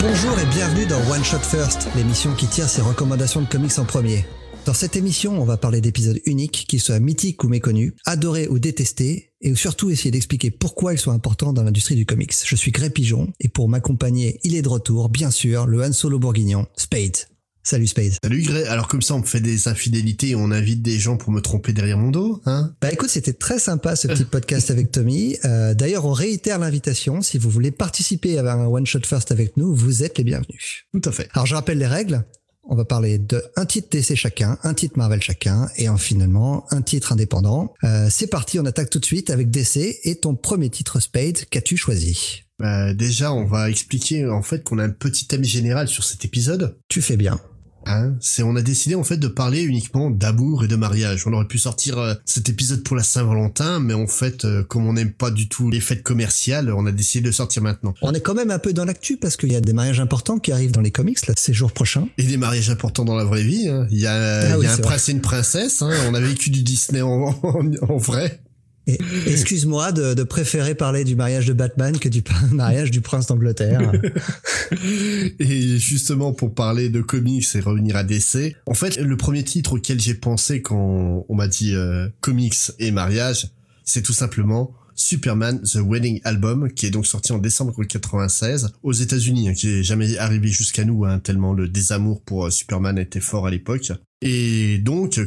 Bonjour et bienvenue dans One Shot First, l'émission qui tire ses recommandations de comics en premier. Dans cette émission, on va parler d'épisodes uniques, qu'ils soient mythiques ou méconnus, adorés ou détestés, et surtout essayer d'expliquer pourquoi ils sont importants dans l'industrie du comics. Je suis Gré Pigeon, et pour m'accompagner, il est de retour, bien sûr, le Han Solo bourguignon, Spade. Salut Spade. Salut Grey, alors comme ça on me fait des infidélités et on invite des gens pour me tromper derrière mon dos, hein? Bah écoute, c'était très sympa ce petit podcast avec Tommy. Euh, D'ailleurs, on réitère l'invitation. Si vous voulez participer à un One Shot First avec nous, vous êtes les bienvenus. Tout à fait. Alors je rappelle les règles. On va parler de un titre DC chacun, un titre Marvel chacun, et en finalement un titre indépendant. Euh, C'est parti, on attaque tout de suite avec DC et ton premier titre Spade, qu'as-tu choisi? Bah, déjà on va expliquer en fait qu'on a un petit thème général sur cet épisode. Tu fais bien. Hein c'est on a décidé en fait de parler uniquement d'amour et de mariage. On aurait pu sortir euh, cet épisode pour la Saint-Valentin, mais en fait, euh, comme on n'aime pas du tout les fêtes commerciales, on a décidé de sortir maintenant. On est quand même un peu dans l'actu parce qu'il y a des mariages importants qui arrivent dans les comics là, ces jours prochains. Et des mariages importants dans la vraie vie. hein. Il y a, Ah il y a oui, un prince et une princesse. Hein. On a vécu du Disney en, en, en vrai. Excuse-moi de, de préférer parler du mariage de Batman que du mariage du prince d'Angleterre. Et justement, pour parler de comics et revenir à DC, en fait, le premier titre auquel j'ai pensé quand on m'a dit euh, comics et mariage, c'est tout simplement Superman The Wedding Album, qui est donc sorti en décembre 96 aux États-Unis, hein, qui est jamais arrivé jusqu'à nous, hein, tellement le désamour pour euh, Superman était fort à l'époque. Et donc,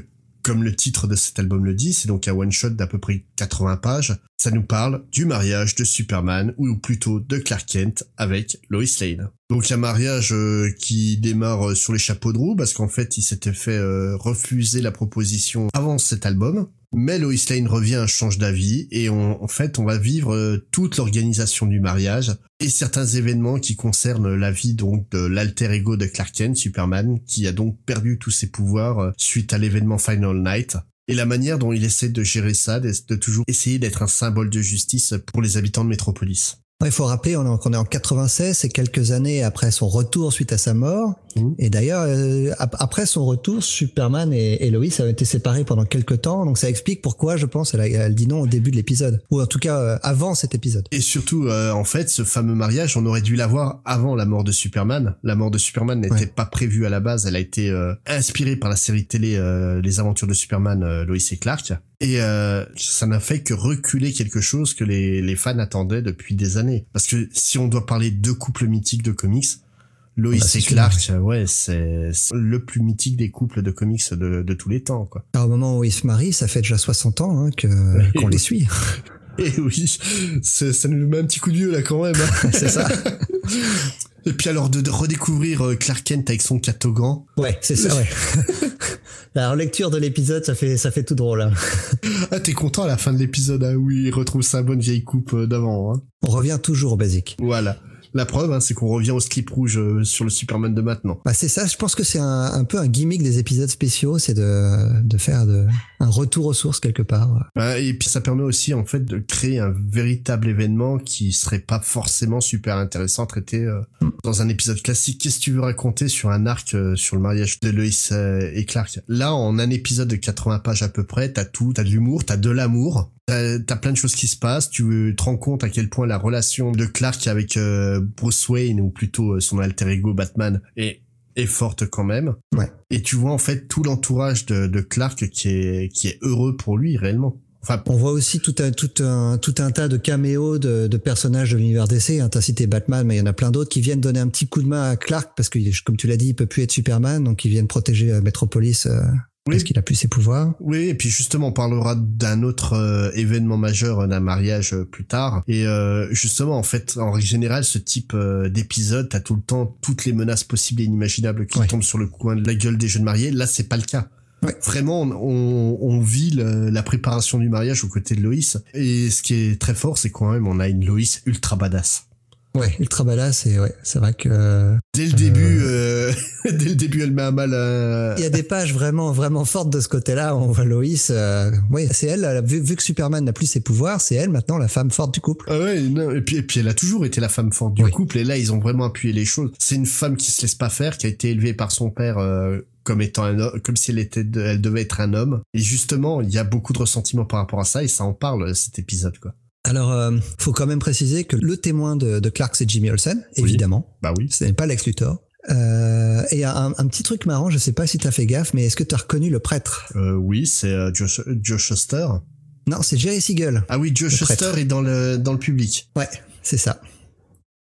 comme le titre de cet album le dit, c'est donc un one-shot d'à peu près 80 pages. Ça nous parle du mariage de Superman, ou plutôt de Clark Kent avec Lois Lane. Donc un mariage euh, qui démarre euh, sur les chapeaux de roue, parce qu'en fait il s'était fait euh, refuser la proposition avant cet album. Mais Lois Lane revient, change d'avis, et on- en fait on va vivre euh, toute l'organisation du mariage, et certains événements qui concernent la vie donc de l'alter ego de Clark Superman, qui a donc perdu tous ses pouvoirs euh, suite à l'événement Final Night. Et la manière dont il essaie de gérer ça, de toujours essayer d'être un symbole de justice pour les habitants de Metropolis. Il faut rappeler qu'on est en 96, c'est quelques années après son retour suite à sa mort. Mhm. Et d'ailleurs, euh, ap- après son retour, Superman et, et Lois avaient été séparés pendant quelques temps. Donc ça explique pourquoi, je pense, elle, a- elle dit non au début de l'épisode. Ou en tout cas, euh, avant cet épisode. Et surtout, euh, en fait, ce fameux mariage, on aurait dû l'avoir avant la mort de Superman. La mort de Superman n'était Ouais. pas prévue à la base. Elle a été inspirée par la série télé Les Aventures de Superman, Lois et Clark. Et euh, ça n'a fait que reculer quelque chose que les, les fans attendaient depuis des années. Parce que si on doit parler de couples mythiques de comics, Lois Bah, et sûr. Clark, ouais, c'est le plus mythique des couples de comics de, de tous les temps, quoi. Alors, au moment où ils se marient, ça fait déjà 60 ans hein, que qu'on les suit. Et oui, ça nous met un petit coup de vieux là quand même. hein. c'est ça. Et puis alors de, de redécouvrir euh, Clark Kent avec son catogan. Ouais, c'est ça. Ouais. La relecture de l'épisode, ça fait ça fait tout drôle. hein. Ah t'es content à la fin de l'épisode hein, où il retrouve sa bonne vieille coupe euh, d'avant. Hein. On revient toujours au basique. Voilà. La preuve, hein, c'est qu'on revient au slip rouge euh, sur le Superman de maintenant. Bah c'est ça, je pense que c'est un, un peu un gimmick des épisodes spéciaux, c'est de, de faire de, un retour aux sources quelque part. Et puis ça permet aussi en fait de créer un véritable événement qui serait pas forcément super intéressant à traiter euh, dans un épisode classique. Qu'est-ce que tu veux raconter sur un arc euh, sur le mariage de Lois euh, et Clark? Là, en un épisode de 80 pages à peu près, t'as tout, t'as de l'humour, t'as de l'amour, t'as as plein de choses qui se passent. Tu te rends compte à quel point la relation de Clark avec euh, Bruce Wayne ou plutôt euh, son alter ego Batman est est forte quand même. Ouais. Et tu vois en fait tout l'entourage de, de Clark qui est qui est heureux pour lui réellement. Enfin, On voit aussi tout un, tout un, tout un tas de caméos de, de personnages de l'univers DC. Hein, T'as cité Batman, mais il y en a plein d'autres qui viennent donner un petit coup de main à Clark parce que, comme tu l'as dit, il peut plus être Superman, donc ils viennent protéger euh, Metropolis euh, Oui. parce qu'il a plus ses pouvoirs. Oui, et puis justement, on parlera d'un autre euh, événement majeur euh, d'un mariage euh, plus tard. Et euh, justement, en fait, en règle générale, ce type d'épisode, t'as tout le temps toutes les menaces possibles et inimaginables qui Ouais. tombent sur le coin de la gueule des jeunes mariés. Là, c'est pas le cas. Ouais. Vraiment, on, on vit le- la préparation du mariage aux côtés de Loïs. Et ce qui est très fort, c'est quand même on a une Loïs ultra badass. Ouais, ultra badass et ouais, c'est vrai que dès le début, euh, dès le début, elle met à mal. Il y a des pages vraiment vraiment fortes de ce côté-là. On voit Loïs. Euh... Oui, c'est elle. Vu, vu, que Superman n'a plus ses pouvoirs, c'est elle maintenant la femme forte du couple. Ah ouais, non, et puis et puis elle a toujours été la femme forte du couple. Et là, ils ont vraiment appuyé les choses. C'est une femme qui se laisse pas faire, qui a été élevée par son père. Euh, comme étant un homme, comme si elle était, elle devait être un homme. Et justement, il y a beaucoup de ressentiment par rapport à ça, et ça en parle cet épisode, quoi. Alors, euh, faut quand même préciser que le témoin de, de Clark, c'est Jimmy Olsen, évidemment. Bah oui. Ce n'est pas Lex Luthor. Euh, et un, un, petit truc marrant, je sais pas si t'as fait gaffe, mais est-ce que t'as reconnu le prêtre? Euh, Oui, c'est euh, Joe, Joe Shuster. Non, c'est Jerry Siegel. Ah oui, Joe Shuster est dans le dans le public. Ouais, c'est ça.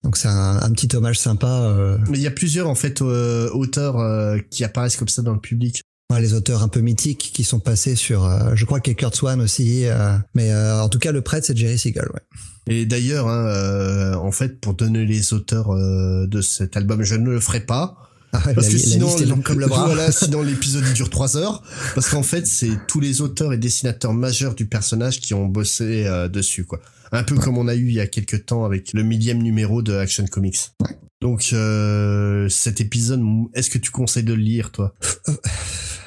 Donc c'est un, un, petit hommage sympa. Euh... Mais il y a plusieurs en fait euh, auteurs euh, qui apparaissent comme ça dans le public les auteurs un peu mythiques qui sont passés sur, euh, je crois qu'il y a Kurt Swan aussi, euh, mais euh, en tout cas le prêtre c'est Jerry Siegel. Ouais. Et d'ailleurs, hein, en fait, pour donner les auteurs de cet album, je ne le ferai pas. Ah parce que sinon, comme le bras. voilà, sinon l'épisode dure trois heures. Parce qu'en fait, c'est tous les auteurs et dessinateurs majeurs du personnage qui ont bossé dessus, quoi. Un peu comme on a eu il y a quelques temps avec le millième numéro de Action Comics. Ouais. Donc euh, cet épisode, est-ce que tu conseilles de le lire, toi?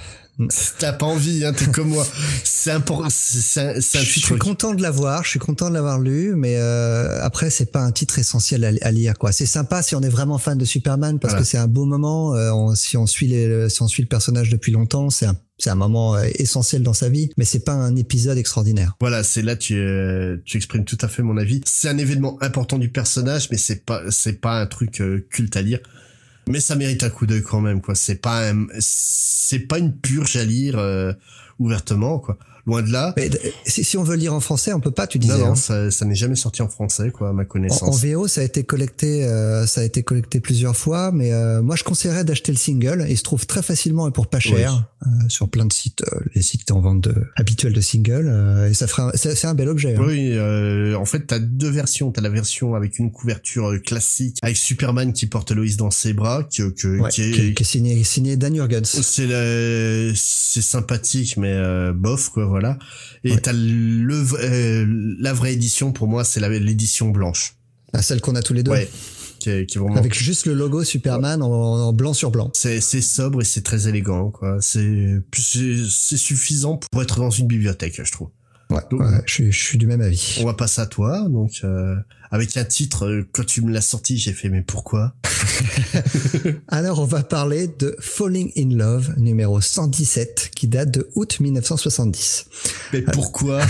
T'as pas envie, hein, t'es comme moi. C'est important. Je suis content de l'avoir, je suis content de l'avoir lu, mais euh, après c'est pas un titre essentiel à, lire, quoi. C'est sympa si on est vraiment fan de Superman parce que c'est un beau moment. Euh, on, si on suit les, si on suit le personnage depuis longtemps, c'est un c'est un moment euh, essentiel dans sa vie, mais c'est pas un épisode extraordinaire. Voilà, c'est là tu euh, tu exprimes tout à fait mon avis. C'est un événement important du personnage, mais c'est pas c'est pas un truc euh, culte à lire mais ça mérite un coup d'œil quand même quoi c'est pas c'est pas une purge à lire euh, ouvertement quoi loin de là. Mais si, on veut lire en français, on peut pas, tu disais. Non, non, hein. ça, ça n'est jamais sorti en français, quoi, à ma connaissance. En, VO, ça a été collecté, euh, ça a été collecté plusieurs fois, mais euh, moi, je conseillerais d'acheter le single. Il se trouve très facilement et pour pas cher sur plein de sites, euh, les sites en vente de, habituels de single, euh, et ça fera, c'est un bel objet. Hein. Oui, en fait, t'as deux versions. T'as la version avec une couverture classique, avec Superman qui porte Loïs dans ses bras, qui, que, qui, est, qui, est, signé, signé Dan Jurgens. C'est c'est sympathique, mais bof, quoi. Voilà voilà. Et t'as le euh, la vraie édition pour moi, c'est l'édition blanche. Ah, celle qu'on a tous les deux. Ouais. Qui qui vraiment... Avec juste le logo Superman en, blanc sur blanc. C'est sobre et c'est très élégant quoi. C'est c'est suffisant pour être dans une bibliothèque, je trouve. Ouais, ouais je, suis, je suis du même avis. On va passer à toi, donc euh, avec un titre, euh, quand tu me l'as sorti, j'ai fait mais pourquoi? Alors on va parler de Falling in Love numéro 117 qui date de août 1970. Mais pourquoi?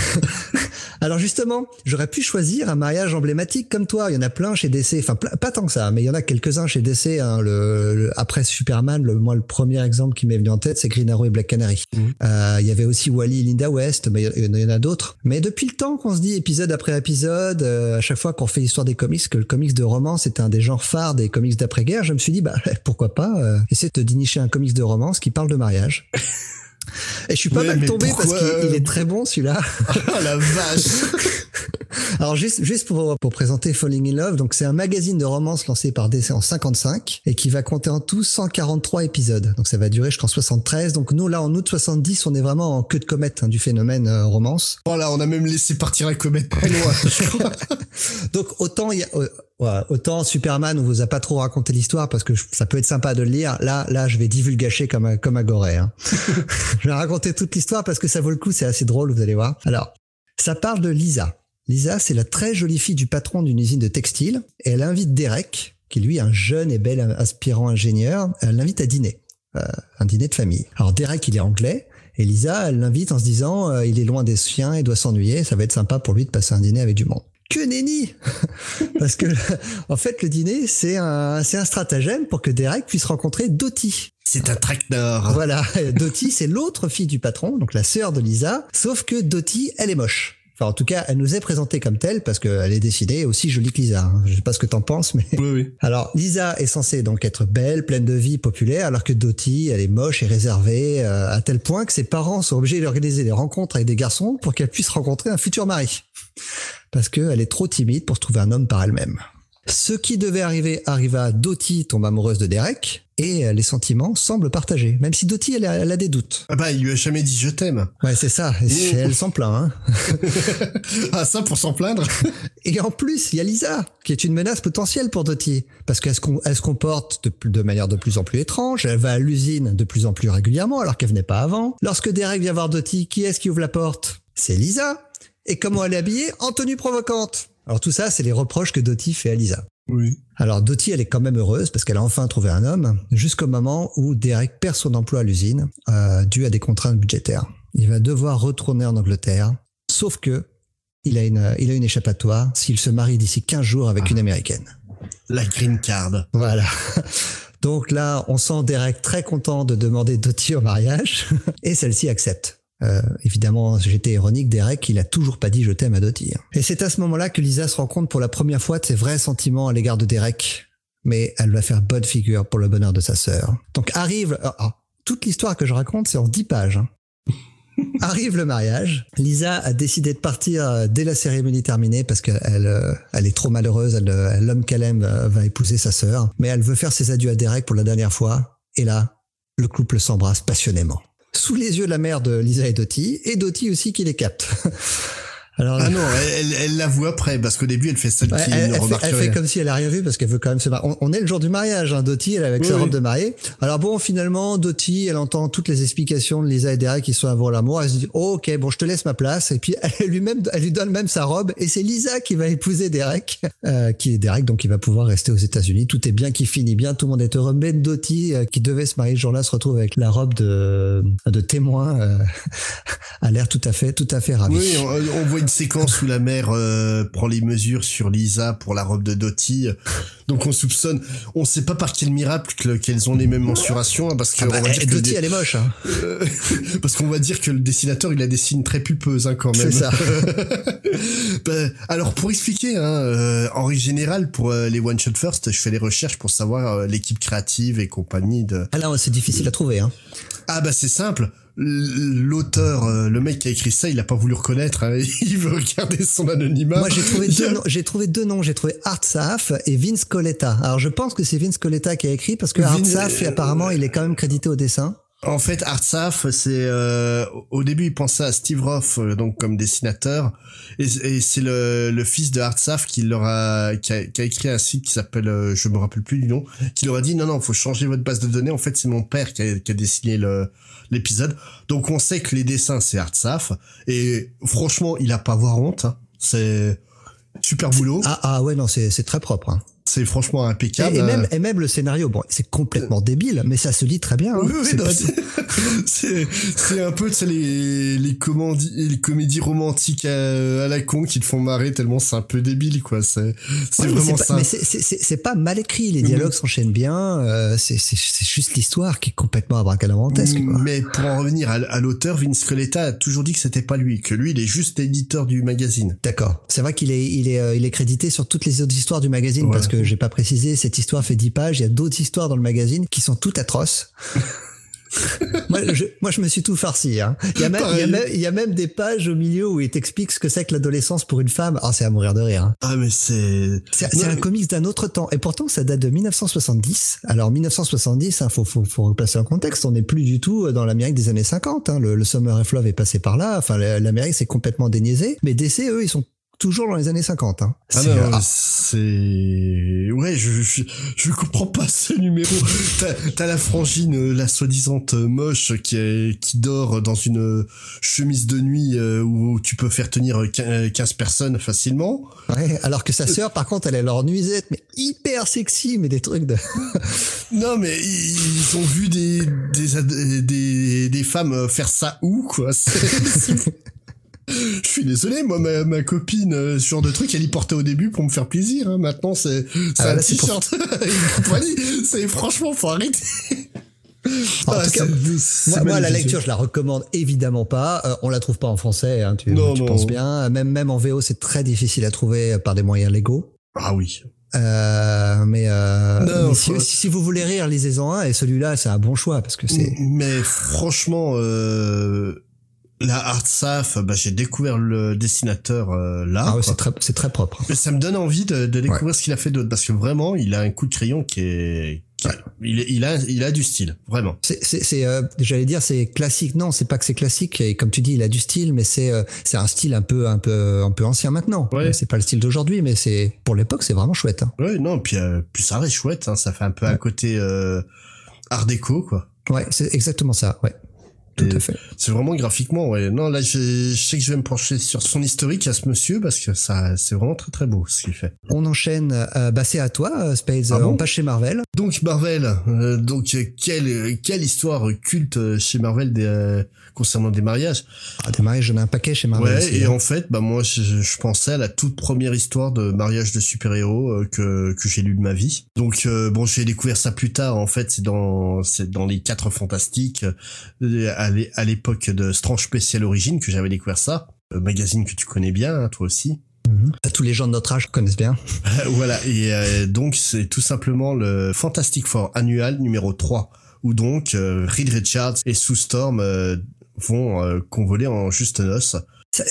Alors justement, j'aurais pu choisir un mariage emblématique comme toi. Il y en a plein chez DC, enfin pas tant que ça, mais il y en a quelques-uns chez DC. Hein. Le, après Superman, le, moi le premier exemple qui m'est venu en tête, c'est Green Arrow et Black Canary. Mhm. Euh, il y avait aussi Wally et Linda West, mais il y en a d'autres. Mais depuis le temps qu'on se dit épisode après épisode, euh, à chaque fois qu'on fait l'histoire des comics, que le comics de romance est un des genres phares des comics d'après-guerre, je me suis dit bah pourquoi pas euh, essayer de dénicher un comics de romance qui parle de mariage. Et je suis pas mal tombé parce qu'il est très bon celui-là. oh la vache Alors juste juste pour pour présenter Falling in Love, donc c'est un magazine de romance lancé par DC en 55 et qui va compter en tout 143 épisodes. Donc ça va durer jusqu'en 73. Donc nous là en août 70, on est vraiment en queue de comète hein, du phénomène euh, romance. Voilà, on a même laissé partir la comète très loin. donc autant il y a euh, Ouais, autant Superman, on vous a pas trop raconté l'histoire parce que ça peut être sympa de le lire. Là, là, je vais divulgacher comme comme Agoré. Hein. je vais raconter toute l'histoire parce que ça vaut le coup, c'est assez drôle, vous allez voir. Alors, ça parle de Lisa. Lisa, c'est la très jolie fille du patron d'une usine de textile et elle invite Derek, qui lui est un jeune et bel aspirant ingénieur, elle l'invite à dîner, euh, un dîner de famille. Alors Derek, il est anglais. Et Lisa, elle l'invite en se disant, euh, il est loin des siens et doit s'ennuyer, ça va être sympa pour lui de passer un dîner avec du monde que nenni Parce que, en fait, le dîner, c'est un, c'est un stratagème pour que Derek puisse rencontrer Dottie. C'est un tracteur. Voilà. Dottie, c'est l'autre fille du patron, donc la sœur de Lisa. Sauf que Dottie, elle est moche. Enfin, en tout cas, elle nous est présentée comme telle parce qu'elle est décidée aussi jolie que Lisa. Hein. Je sais pas ce que t'en penses, mais. Oui, oui. Alors, Lisa est censée donc être belle, pleine de vie, populaire, alors que Dottie, elle est moche et réservée, euh, à tel point que ses parents sont obligés d'organiser des rencontres avec des garçons pour qu'elle puisse rencontrer un futur mari. Parce qu'elle est trop timide pour trouver un homme par elle-même. Ce qui devait arriver arriva, Dottie tombe amoureuse de Derek, et euh, les sentiments semblent partagés, même si Dottie elle, a- elle a des doutes. Ah bah, il lui a jamais dit je t'aime. Ouais, c'est ça. Et elle s'en plaint. Hein. ah, ça pour s'en plaindre. Et en plus, il y a Lisa, qui est une menace potentielle pour Dottie, parce qu'elle se, com- elle se comporte de, de manière de plus en plus étrange. Elle va à l'usine de plus en plus régulièrement, alors qu'elle venait pas avant. Lorsque Derek vient voir Dottie, qui est-ce qui ouvre la porte? C'est Lisa. Et comment elle est habillée? En tenue provocante. Alors tout ça, c'est les reproches que Dottie fait à Lisa. Oui. Alors Dottie, elle est quand même heureuse parce qu'elle a enfin trouvé un homme, jusqu'au moment où Derek perd son emploi à l'usine, euh, dû à des contraintes budgétaires. Il va devoir retourner en Angleterre, sauf que il a une, il a une échappatoire s'il se marie d'ici 15 jours avec une américaine. La green card. Voilà. Donc là, on sent Derek très content de demander Dottie au mariage, et celle-ci accepte. Euh, évidemment, j'étais ironique, Derek, il a toujours pas dit je t'aime à Dottie. Et c'est à ce moment-là que Lisa se rend compte pour la première fois de ses vrais sentiments à l'égard de Derek. Mais elle va faire bonne figure pour le bonheur de sa sœur. Donc arrive, ah, ah, toute l'histoire que je raconte, c'est en 10 pages. hein. Arrive le mariage. Lisa a décidé de partir euh, dès la cérémonie terminée parce qu'elle euh, elle est trop malheureuse. Euh, L'homme qu'elle aime va épouser sa sœur. Mais elle veut faire ses adieux à Derek pour la dernière fois. Et là, le couple s'embrasse passionnément. Sous les yeux de la mère de Lisa et Dottie. Et Dottie aussi qui les capte. Alors, Ah non, elle, elle, elle l'avoue après, parce qu'au début, elle fait celle Ouais, qui elle, ne elle fait, elle comme si elle a rien vu parce qu'elle veut quand même se marier. On, on est le jour du mariage, hein, Dottie, elle est avec Oui, sa oui. robe de mariée. Alors bon, finalement, Dottie, elle entend toutes les explications de Lisa et Derek qui sont avant l'amour. Elle se dit, oh, ok, bon, je te laisse ma place. Et puis elle lui même, elle lui donne même sa robe. Et c'est Lisa qui va épouser Derek, euh, qui est Derek, donc il va pouvoir rester aux États-Unis. Tout est bien, qui finit bien, tout le monde est heureux. Mais Dottie, euh, qui devait se marier ce jour-là, se retrouve avec la robe de, de témoin, euh, a l'air tout à fait, tout à fait ravie. Oui, on, on voit séquence où la mère euh, prend les mesures sur Lisa pour la robe de Dottie. Donc on soupçonne, on sait pas par quel miracle que- qu'elles ont les mêmes mensurations, hein, parce que Ah bah, on va dire que le Dottie, dé- elle est moche. Hein. euh, parce qu'on va dire que le dessinateur il a des signes très pulpeuses hein, quand même. C'est ça. Bah, alors pour expliquer, hein, euh, en règle générale pour les one shot first, je fais les recherches pour savoir l'équipe créative et compagnie de. Ah là, c'est difficile à trouver. Hein. Ah bah c'est simple. L'auteur, euh, le mec qui a écrit ça, il a pas voulu reconnaître. hein. Il veut garder son anonymat. Moi, j'ai trouvé deux, noms- j'ai trouvé deux noms. J'ai trouvé Art Saf et Vince Coletta. Alors, je pense que c'est Vince Coletta qui a écrit parce que Art Vince- Saf, apparemment, il est quand même crédité au dessin. En fait, Artsaf, c'est euh, au début il pensait à Steve Roth euh, donc comme dessinateur et, c'est le, le fils de Artsaf qui leur a qui, a qui a écrit un site qui s'appelle euh, je me rappelle plus du nom qui leur a dit non non faut changer votre base de données en fait c'est mon père qui a, qui a dessiné le l'épisode donc on sait que les dessins c'est Artsaf et franchement il a pas à avoir honte hein. c'est super boulot Ah, ah ouais, non, c'est, c'est très propre. hein. C'est franchement impeccable et même, et même le scénario, bon, c'est complètement débile, mais ça se lit très bien. hein. Oui, oui, C'est un peu les les comédies les comédies romantiques à, à la con qui te font marrer tellement c'est un peu débile quoi c'est c'est Ouais, vraiment ça mais c'est, pas mal écrit, les dialogues s'enchaînent bien, euh, c'est, juste l'histoire qui est complètement abracadabrantesque. quoi. mais pour en revenir à, à l'auteur Vince Coletta a toujours dit que c'était pas lui que lui il est juste éditeur du magazine D'accord. C'est vrai qu'il est, il est, euh, il est crédité sur toutes les autres histoires du magazine Ouais. parce que j'ai pas précisé, cette histoire fait 10 pages. Il y a d'autres histoires dans le magazine qui sont toutes atroces. moi, je, moi, je me suis tout farci. Hein. Il, y a même, il, y a Pareil. même, il y a même des pages au milieu où il t'explique ce que c'est que l'adolescence pour une femme. Ah, c'est à mourir de rire. Hein. ah mais c'est C'est c'est un comics d'un autre temps. Et pourtant, ça date de 1970. Alors, 1970, hein, faut, faut, faut replacer un contexte. On n'est plus du tout dans l'Amérique des années 50. Hein. Le, le Summer of Love est passé par là. Enfin, la- l'Amérique s'est complètement déniaisée. Mais DC, eux, ils sont toujours dans les années 50. Hein. Ah C'est- non, ah, c'est ouais, je, je je comprends pas ce numéro. T'as t'as la frangine, euh, la soi-disant euh, moche qui est qui dort dans une euh, chemise de nuit euh, où tu peux faire tenir euh, quin- 15 personnes facilement. Ouais, alors que sa sœur, par contre, elle est leur nuisette, mais hyper sexy, mais des trucs de... Non mais ils ont vu des des des, des femmes euh, faire ça où quoi? C'est- Je suis désolé, moi ma, ma copine, euh, ce genre de truc, elle y portait au début pour me faire plaisir. Hein. Maintenant c'est Ah, un pour- t-shirt compagnie. C'est franchement faut arrêter. En Ah, tout cas, Moi, moi, la lecture, je la recommande évidemment pas. Euh, on la trouve pas en français, hein, tu, Non, tu non. penses bien. Même, même en VO, c'est très difficile à trouver par des moyens légaux. Ah oui. Euh, mais, euh, Non, mais si- si vous voulez rire, lisez-en un. Et celui-là, c'est un bon choix parce que c'est. Mais franchement, euh, la Art Saf, bah, j'ai découvert le dessinateur euh, là. Ah ouais, c'est très, c'est très propre. Mais ça me donne envie de, de découvrir ce qu'il a fait d'autre parce que vraiment, il a un coup de crayon qui est Il, il, a, il a du style, vraiment. C'est, euh, j'allais dire, c'est classique. Non, c'est pas que c'est classique. Et comme tu dis, il a du style, mais c'est, euh, c'est un style un peu, un peu, un peu ancien maintenant. Ouais. C'est pas le style d'aujourd'hui, mais c'est pour l'époque, c'est vraiment chouette. Hein. Ouais, non, puis, euh, puis ça reste chouette. Hein, ça fait un peu un côté art déco, quoi. Ouais, c'est exactement ça. Ouais. Tout à fait. C'est vraiment graphiquement, ouais. Non, là, je, sais que je vais me pencher sur son historique à ce monsieur parce que ça, c'est vraiment très très beau ce qu'il fait. On enchaîne. Euh, bah, c'est à toi, euh, Spades. Ah on passe chez Marvel. Donc Marvel. Euh, donc quelle quelle histoire culte chez Marvel des, concernant des mariages? Ah, des mariages, j'en ai un paquet chez Marvel. Ouais. et hein. en fait, bah moi, je, je, pensais à la toute première histoire de mariage de super-héros que que j'ai lu de ma vie. Donc bon, j'ai découvert ça plus tard. En fait, c'est dans c'est dans les quatre fantastiques à l'époque de Strange Special Origin que j'avais découvert ça, magazine que tu connais bien, hein, toi aussi. Mhm. Tous les gens de notre âge connaissent bien. voilà, et euh, donc c'est tout simplement le Fantastic Four annual numéro 3, où donc euh, Reed Richards et Sue Storm euh, vont convoler en juste noces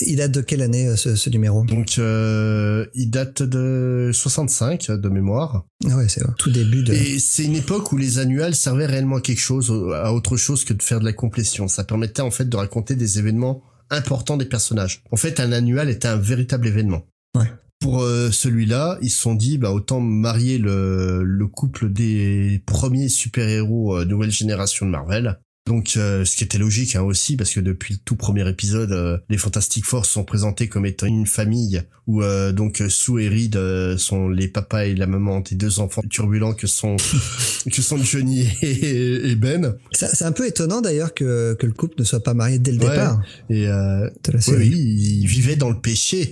il date de quelle année euh, ce, numéro? Donc euh, il date de 65 de mémoire. Ah ouais, c'est tout début de. Et c'est une époque où les annuels servaient réellement à quelque chose, à autre chose que de faire de la complétion. Ça permettait en fait de raconter des événements importants des personnages. En fait, un annuel était un véritable événement. Ouais. Pour euh, celui-là, ils se sont dit, bah autant marier le, le couple des premiers super-héros nouvelle génération de Marvel donc, euh, ce qui était logique hein, aussi, parce que depuis le tout premier épisode, euh, les Fantastic Four sont présentés comme étant une famille où euh, donc Sue et Reed sont les papas et la maman des deux enfants turbulents que sont que sont Johnny et, Ben. C'est un peu étonnant d'ailleurs que, que le couple ne soit pas marié dès le départ. Et oui, ils vivaient dans le péché.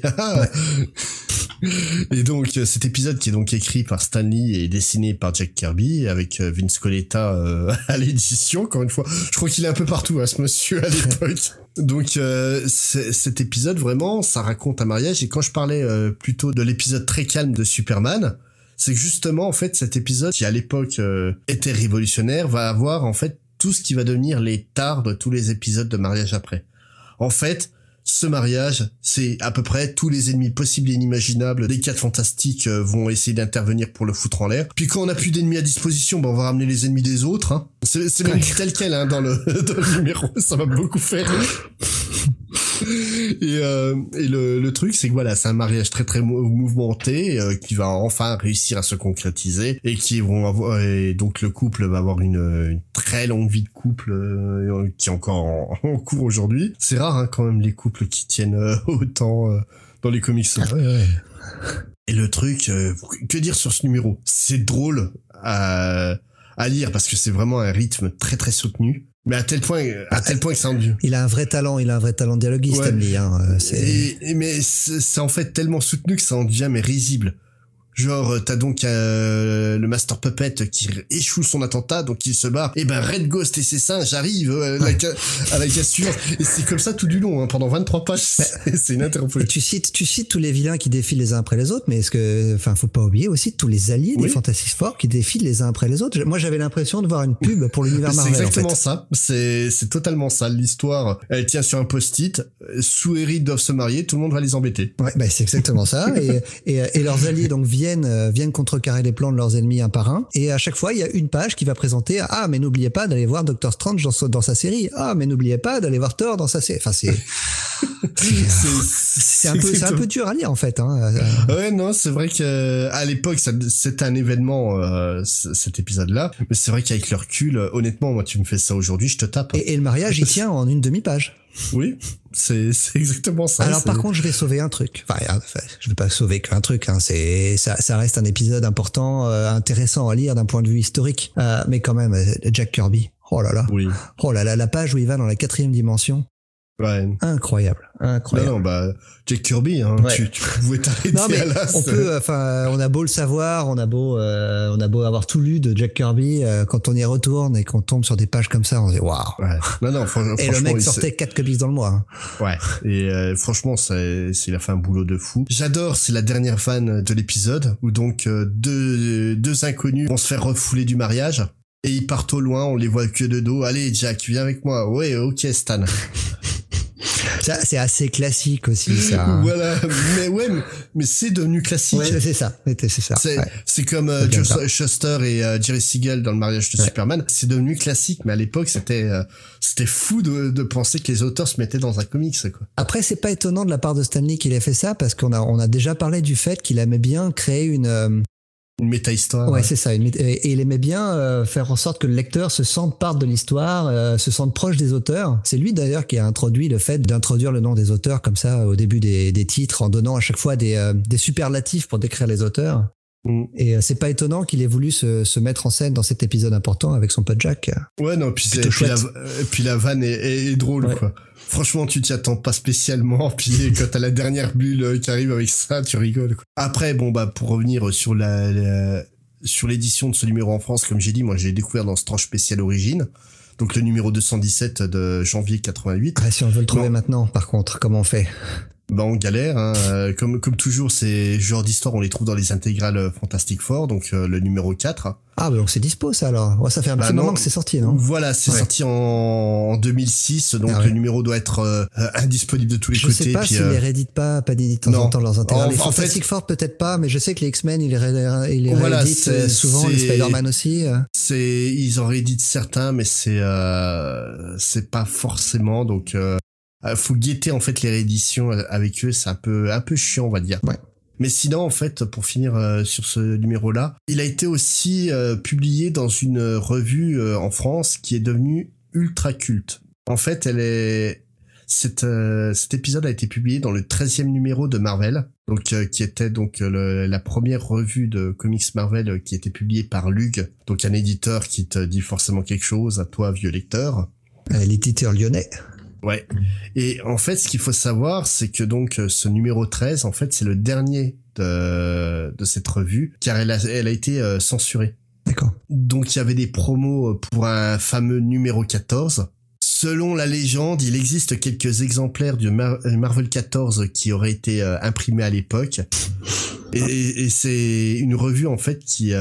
et donc cet épisode qui est donc écrit par Stanley et dessiné par Jack Kirby avec Vince Coletta à l'édition encore une fois je crois qu'il est un peu partout, à hein, ce monsieur, à l'époque. Donc euh, cet épisode, vraiment, ça raconte un mariage. Et quand je parlais euh, plutôt de l'épisode très calme de Superman, c'est que justement, en fait, cet épisode, qui à l'époque euh, était révolutionnaire, va avoir en fait tout ce qui va devenir les tares de tous les épisodes de mariage après. En fait, ce mariage, c'est à peu près tous les ennemis possibles et inimaginables des quatre fantastiques euh, vont essayer d'intervenir pour le foutre en l'air. Puis quand on n'a plus d'ennemis à disposition, ben on va ramener les ennemis des autres. Hein. C'est même tel quel hein, dans, le, dans le numéro, ça m'a beaucoup fait rire et, euh, et le, le, truc, c'est que voilà, c'est un mariage très très mouvementé euh, qui va enfin réussir à se concrétiser et qui vont avoir et donc le couple va avoir une, une très longue vie de couple euh, qui est encore en, cours aujourd'hui. C'est rare hein, quand même les couples qui tiennent euh, autant dans les comics. Ouais, ouais. Et le truc, que dire sur ce numéro? C'est drôle à, à lire parce que c'est vraiment un rythme très très soutenu. Mais à tel point, à tel point que c'est rendu. Il a un vrai talent, il a un vrai talent dialoguiste, ouais. Hein, et, mais c'est en fait tellement soutenu que ça en devient mais risible. Genre, euh, t'as donc euh, le Master Puppet qui échoue son attentat, donc il se barre. Et ben Red Ghost et ses seins, j'arrive euh, à la cassure. Et c'est comme ça tout du long, hein, pendant 23 pages. C'est ininterrompu. Tu cites, tu cites tous les vilains qui défilent les uns après les autres, mais est-ce que, enfin, faut pas oublier aussi tous les alliés des Fantastic Four qui défilent les uns après les autres. Moi, j'avais l'impression de voir une pub pour l'univers Marvel. C'est exactement ça. C'est, c'est totalement ça. L'histoire, elle tient sur un post-it. Sous Eric doivent se marier, tout le monde va les embêter. Ouais, bah, c'est exactement ça. et, et, et, leurs alliés donc viennent viennent euh, viennent contrecarrer les plans de leurs ennemis un par un. Et à chaque fois, il y a une page qui va présenter ah mais n'oubliez pas d'aller voir Doctor Strange dans, dans sa série. Ah mais n'oubliez pas d'aller voir Thor dans sa série. Enfin c'est c'est un peu c'est un peu dur à lire en fait. Hein. Ouais non c'est vrai que à l'époque c'est un événement euh, cet épisode là. Mais c'est vrai qu'avec le recul, honnêtement moi tu me fais ça aujourd'hui je te tape. Et, et le mariage il tient en une demi page. Oui, c'est exactement ça. Alors par contre, je vais sauver un truc. Enfin, je vais pas sauver qu'un truc. Hein. C'est ça, ça reste un épisode important, euh, intéressant à lire d'un point de vue historique. Euh, mais quand même, euh, Jack Kirby. Oh là là. Oui. Oh là là, la page où il va dans la quatrième dimension. Ouais. Incroyable, incroyable. Non, bah Jack Kirby, hein, tu, tu pouvais t'arrêter non, mais On peut, enfin, on a beau le savoir, on a beau, euh, on a beau avoir tout lu de Jack Kirby, euh, quand on y retourne et qu'on tombe sur des pages comme ça, on se dit waouh. Ouais. Non, non, franchement. Et le mec sortait quatre comics dans le mois. Hein. Ouais. Et euh, franchement, c'est, il a fait un boulot de fou. J'adore, c'est la dernière fan de l'épisode où donc deux deux inconnus vont se faire refouler du mariage et ils partent au loin, on les voit que de dos. Allez, Jack, viens avec moi. Ouais, ok, Stan. C'est assez classique aussi, ça. Hein. voilà, mais ouais, mais, c'est devenu classique. Ouais, c'est ça, c'est ça. C'est comme euh, Joe Shuster et euh, Jerry Siegel dans le mariage de Superman. C'est devenu classique, mais à l'époque, c'était euh, c'était fou de, de penser que les auteurs se mettaient dans un comics, quoi. Après, c'est pas étonnant de la part de Stanley qu'il ait fait ça, parce qu'on a on a déjà parlé du fait qu'il aimait bien créer une euh, une méta-histoire. Ouais, c'est ça. et il aimait bien euh, faire en sorte que le lecteur se sente part de l'histoire, euh, se sente proche des auteurs. C'est lui d'ailleurs qui a introduit le fait d'introduire le nom des auteurs comme ça au début des, des titres, en donnant à chaque fois des, euh, des superlatifs pour décrire les auteurs. Mm. Et c'est pas étonnant qu'il ait voulu se, se, mettre en scène dans cet épisode important avec son pote Jack. Ouais, non, puis, puis, la, puis la vanne est, est, drôle, quoi franchement, tu t'y attends pas spécialement. Puis quand t'as la dernière bulle qui arrive avec ça, tu rigoles. Après, bon bah pour revenir sur la, sur l'édition de ce numéro en France, comme j'ai dit, moi j'ai découvert dans ce tranche spécial origine. Donc le numéro 217 de janvier 88. Ah, si on veut le trouver maintenant, par contre, comment on fait? Bah on galère hein. Euh, comme comme toujours ces genres d'histoires on les trouve dans les intégrales euh, Fantastic Four donc euh, le numéro 4 ah bah donc c'est dispo ça alors. Ouais, ça fait un bah petit moment que c'est sorti non? Voilà c'est sorti en, 2006 donc ah le numéro doit être indisponible de tous les je côtés je sais pas s'ils les rééditent pas pas de temps en temps leurs intégrales les Fantastic Four peut-être pas mais je sais que les X-Men ils les, rééditent souvent les Spider-Man aussi c'est ils en rééditent certains mais c'est c'est pas forcément donc euh, faut guetter en fait les rééditions euh, avec eux, c'est un peu un peu chiant on va dire. Ouais. Mais sinon, en fait, pour finir euh, sur ce numéro-là, il a été aussi publié dans une revue en France qui est devenue ultra culte. En fait, elle est cet, cet épisode a été publié dans le 13e numéro de Marvel, donc qui était donc la première revue de comics Marvel qui était publiée par Lug, donc un éditeur qui te dit forcément quelque chose à toi vieux lecteur. L'éditeur lyonnais. Ouais. Et en fait, ce qu'il faut savoir, c'est que donc euh, ce numéro 13, en fait, c'est le dernier de, de cette revue, car elle a, elle a été euh, censurée. D'accord. Donc il y avait des promos euh, pour un fameux numéro 14. Selon la légende, il existe quelques exemplaires du Marvel 14 qui auraient été imprimés à l'époque. Et, et c'est une revue en fait qui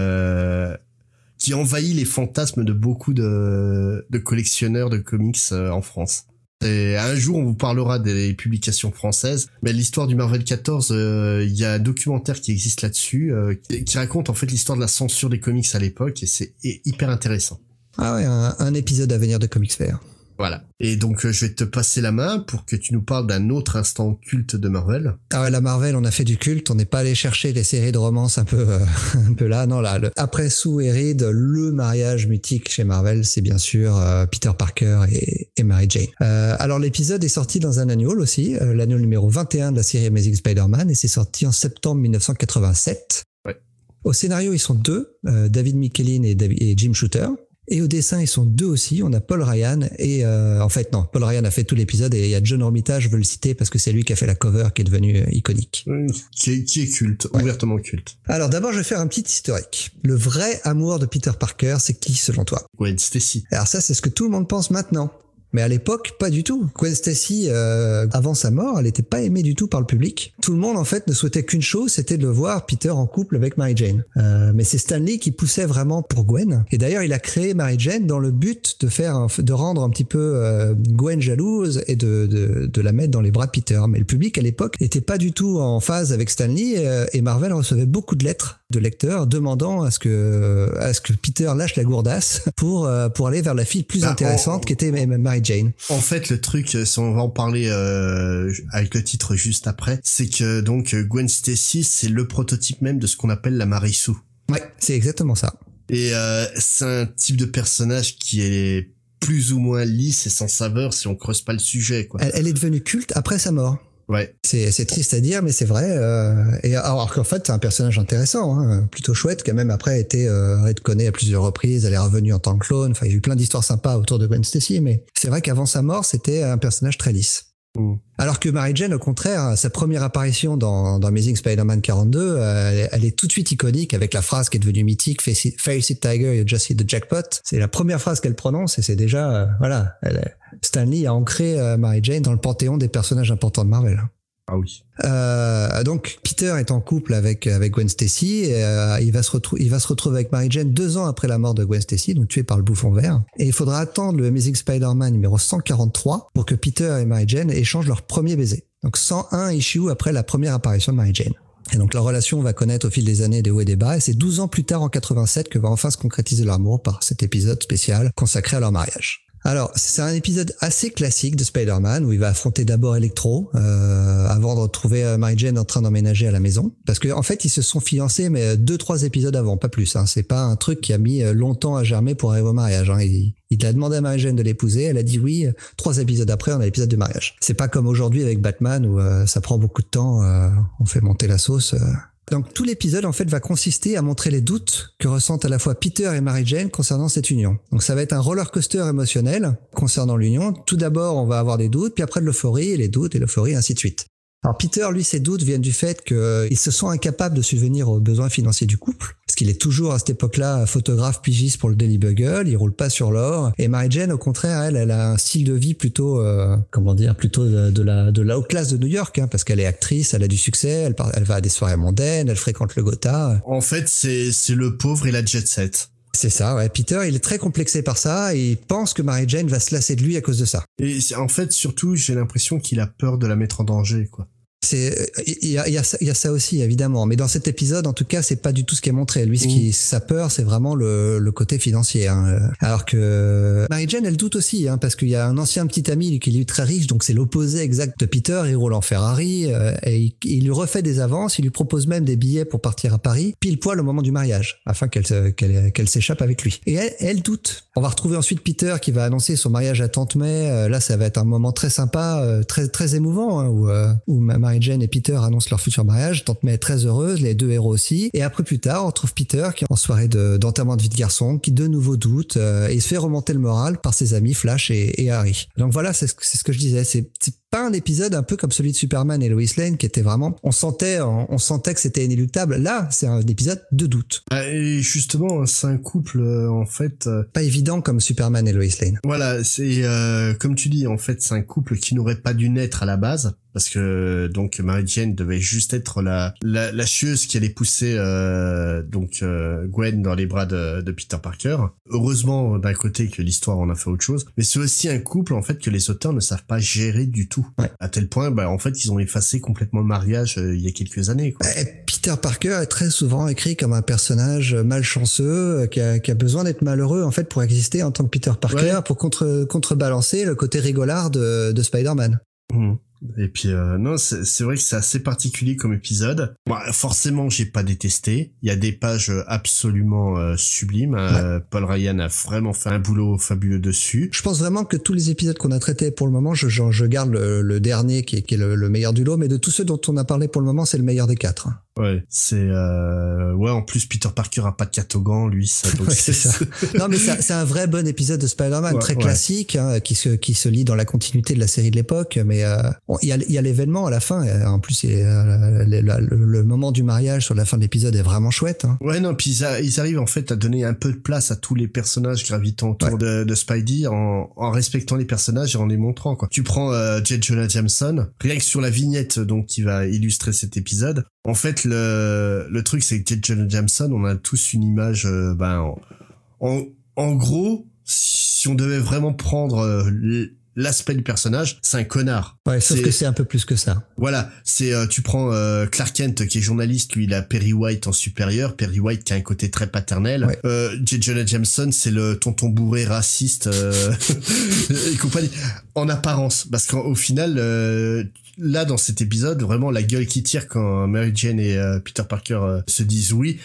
qui envahit les fantasmes de beaucoup de, de collectionneurs de comics en France. Un jour, on vous parlera des publications françaises. Mais l'histoire du Marvel 14, euh, il y a un documentaire qui existe là-dessus, euh, qui raconte en fait l'histoire de la censure des comics à l'époque, et c'est hyper intéressant. Ah ouais, un, épisode à venir de Comics Fair. Voilà. Et donc, euh, je vais te passer la main pour que tu nous parles d'un autre instant culte de Marvel. Ah ouais, la Marvel, on a fait du culte. On n'est pas allé chercher les séries de romance un peu, euh, un peu là. Non, là, après Sue et Reed, le mariage mythique chez Marvel, c'est bien sûr euh, Peter Parker et, et Mary Jane. alors, l'épisode est sorti dans un annual aussi, l'annual numéro 21 de la série Amazing Spider-Man, et c'est sorti en septembre 1987. Ouais. Au scénario, ils sont deux, David Michelin et, et Jim Shooter. Et au dessin, ils sont deux aussi. On a Paul Ryan et euh, en fait non, Paul Ryan a fait tout l'épisode et il y a John Romita, je veux le citer parce que c'est lui qui a fait la cover qui est devenue euh, iconique. qui, est, qui est culte, ouvertement culte. Alors d'abord, je vais faire un petit historique. Le vrai amour de Peter Parker, c'est qui selon toi? Gwen Stacy. Alors ça, c'est ce que tout le monde pense maintenant. Mais à l'époque, pas du tout. Gwen Stacy, euh, avant sa mort, elle n'était pas aimée du tout par le public. Tout le monde, en fait, ne souhaitait qu'une chose, c'était de le voir Peter en couple avec Mary Jane. Euh, mais c'est Stanley qui poussait vraiment pour Gwen. Et d'ailleurs, il a créé Mary Jane dans le but de faire, de rendre un petit peu euh, Gwen jalouse et de, de, de, la mettre dans les bras de Peter. Mais le public à l'époque n'était pas du tout en phase avec Stanley euh, et Marvel recevait beaucoup de lettres de lecteurs demandant à ce que à ce que Peter lâche la gourdasse pour euh, pour aller vers la fille plus bah, intéressante qui était Mary Jane. En fait, le truc, si on va en parler euh, avec le titre juste après, c'est que donc Gwen Stacy, c'est le prototype même de ce qu'on appelle la Sue. Ouais, c'est exactement ça. Et euh, c'est un type de personnage qui est plus ou moins lisse et sans saveur si on creuse pas le sujet. Quoi. elle est devenue culte après sa mort. Ouais. C'est, triste à dire, mais c'est vrai. Euh, et alors qu'en fait, c'est un personnage intéressant, hein, plutôt chouette, qui même après été euh, à plusieurs reprises. Elle est revenue en tant que clone. Enfin, il y a eu plein d'histoires sympas autour de Gwen Stacy, mais c'est vrai qu'avant sa mort, c'était un personnage très lisse. Mm. Alors que Mary Jane, au contraire, sa première apparition dans, Amazing Spider-Man 42, euh, elle, est tout de suite iconique avec la phrase qui est devenue mythique, Face it, Tiger, you just hit the jackpot. C'est la première phrase qu'elle prononce et c'est déjà, euh, voilà, elle, Stanley a ancré euh, Mary Jane dans le panthéon des personnages importants de Marvel. Ah oui. Euh, donc Peter est en couple avec avec Gwen Stacy. Et, euh, il va se retrouver il va se retrouver avec Mary Jane deux ans après la mort de Gwen Stacy, donc tué par le bouffon vert. Et il faudra attendre le Amazing Spider-Man numéro 143 pour que Peter et Mary Jane échangent leur premier baiser. Donc 101 issues après la première apparition de Mary Jane. Et donc leur relation va connaître au fil des années des hauts et des bas, et c'est 12 ans plus tard en 87 que va enfin se concrétiser leur amour par cet épisode spécial consacré à leur mariage. Alors, c'est un épisode assez classique de Spider-Man où il va affronter d'abord Electro euh, avant de retrouver euh, Mary Jane en train d'emménager à la maison. Parce que en fait, ils se sont fiancés mais deux trois épisodes avant, pas plus. Hein. C'est pas un truc qui a mis euh, longtemps à germer pour arriver au mariage. Hein. Il, il a demandé à Mary Jane de l'épouser, elle a dit oui. Trois épisodes après, on a l'épisode de mariage. C'est pas comme aujourd'hui avec Batman où euh, ça prend beaucoup de temps, on fait monter la sauce. Donc tout l'épisode en fait va consister à montrer les doutes que ressentent à la fois Peter et Mary Jane concernant cette union. Donc ça va être un roller coaster émotionnel concernant l'union. Tout d'abord on va avoir des doutes, puis après de l'euphorie et les doutes et l'euphorie ainsi de suite. Alors Peter, lui, ses doutes viennent du fait qu'il se sent incapable de subvenir aux besoins financiers du couple, parce qu'il est toujours à cette époque-là photographe pigiste pour le Daily Bugle, il roule pas sur l'or. Et Mary Jane, au contraire, elle, elle a un style de vie plutôt, euh, comment dire, plutôt de, la de la haute classe de New York, hein, parce qu'elle est actrice, elle a du succès, elle, elle va à des soirées mondaines, elle fréquente le Gotha. En fait, c'est c'est le pauvre et la jet set. C'est ça, ouais. Peter, il est très complexé par ça et il pense que Mary Jane va se lasser de lui à cause de ça. Et en fait, surtout, j'ai l'impression qu'il a peur de la mettre en danger, quoi. C'est il y a, y, a, y a, ça aussi évidemment, mais dans cet épisode en tout cas c'est pas du tout ce qui est montré. Lui ce qui sa peur c'est vraiment le, le, côté financier. Hein. Alors que Mary Jane elle doute aussi hein, parce qu'il y a un ancien petit ami qui est très riche donc c'est l'opposé exact de Peter. Il roule en Ferrari euh, et il, lui refait des avances. Il lui propose même des billets pour partir à Paris pile poil au moment du mariage afin qu'elle qu'elle qu'elle s'échappe avec lui. Et elle, elle doute. On va retrouver ensuite Peter qui va annoncer son mariage à Tante May. Euh, là ça va être un moment très sympa, euh, très très émouvant hein, où, où Mary Jane et Peter annoncent leur futur mariage. Tante May est très heureuse, les deux héros aussi. Et après plus tard, on trouve Peter qui est en soirée d'enterrement de, vie de garçon, qui de nouveau doute euh, et se fait remonter le moral par ses amis Flash et, Harry. Donc voilà, c'est ce que je disais. C'est pas un épisode un peu comme celui de Superman et Lois Lane qui était vraiment, on sentait, on, sentait que c'était inéluctable. Là, c'est un épisode de doute. Ah, et justement, c'est un couple euh, en fait euh, pas évident comme Superman et Lois Lane. Voilà, c'est comme tu dis, en fait, c'est un couple qui n'aurait pas dû naître à la base parce que donc Mary Jane devait juste être la la, la chieuse qui allait pousser euh, donc euh, Gwen dans les bras de, de Peter Parker. Heureusement d'un côté que l'histoire en a fait autre chose, mais c'est aussi un couple en fait que les auteurs ne savent pas gérer du tout. À tel point, bah en fait ils ont effacé complètement le mariage euh, il y a quelques années. Quoi. Peter Parker est très souvent écrit comme un personnage malchanceux qui a, qui a besoin d'être malheureux en fait pour exister en tant que Peter Parker pour contre contrebalancer le côté rigolard de, de Spider-Man. Mmh. Et puis euh, non, c'est vrai que c'est assez particulier comme épisode. Bon, forcément, j'ai pas détesté. Il y a des pages absolument euh, sublimes. Euh, Paul Ryan a vraiment fait un boulot fabuleux dessus. Je pense vraiment que tous les épisodes qu'on a traités pour le moment, je, je, garde le, dernier qui est, qui est le, le, meilleur du lot, mais de tous ceux dont on a parlé pour le moment, c'est le meilleur des quatre. Ouais, c'est euh... ouais. En plus, Peter Parker a pas de catogan, lui. Ça, c'est ça. non, mais c'est un vrai bon épisode de Spider-Man, très classique, hein, qui se qui se lit dans la continuité de la série de l'époque. Mais euh, il y a il y a l'événement à la fin. En plus, euh, le, moment du mariage sur la fin de l'épisode est vraiment chouette. Hein. Ouais, non. Puis ils, ils, arrivent en fait à donner un peu de place à tous les personnages gravitant autour de, de Spidey en, en respectant les personnages et en les montrant. Quoi. Tu prends euh, J. Jonah Jameson, rien que sur la vignette donc qui va illustrer cet épisode. En fait, le, le truc, c'est que John Jameson, on a tous une image, euh, ben, en, en, gros, si on devait vraiment prendre euh, l'aspect du personnage, c'est un connard. Ouais, sauf que c'est un peu plus que ça. Voilà, c'est euh, tu prends Clark Kent qui est journaliste, lui il a Perry White en supérieur, Perry White qui a un côté très paternel. J. Jonah Jameson, c'est le tonton bourré raciste et compagnie en apparence parce qu'au final là dans cet épisode vraiment la gueule qui tire quand Mary Jane et euh, Peter Parker euh, se disent oui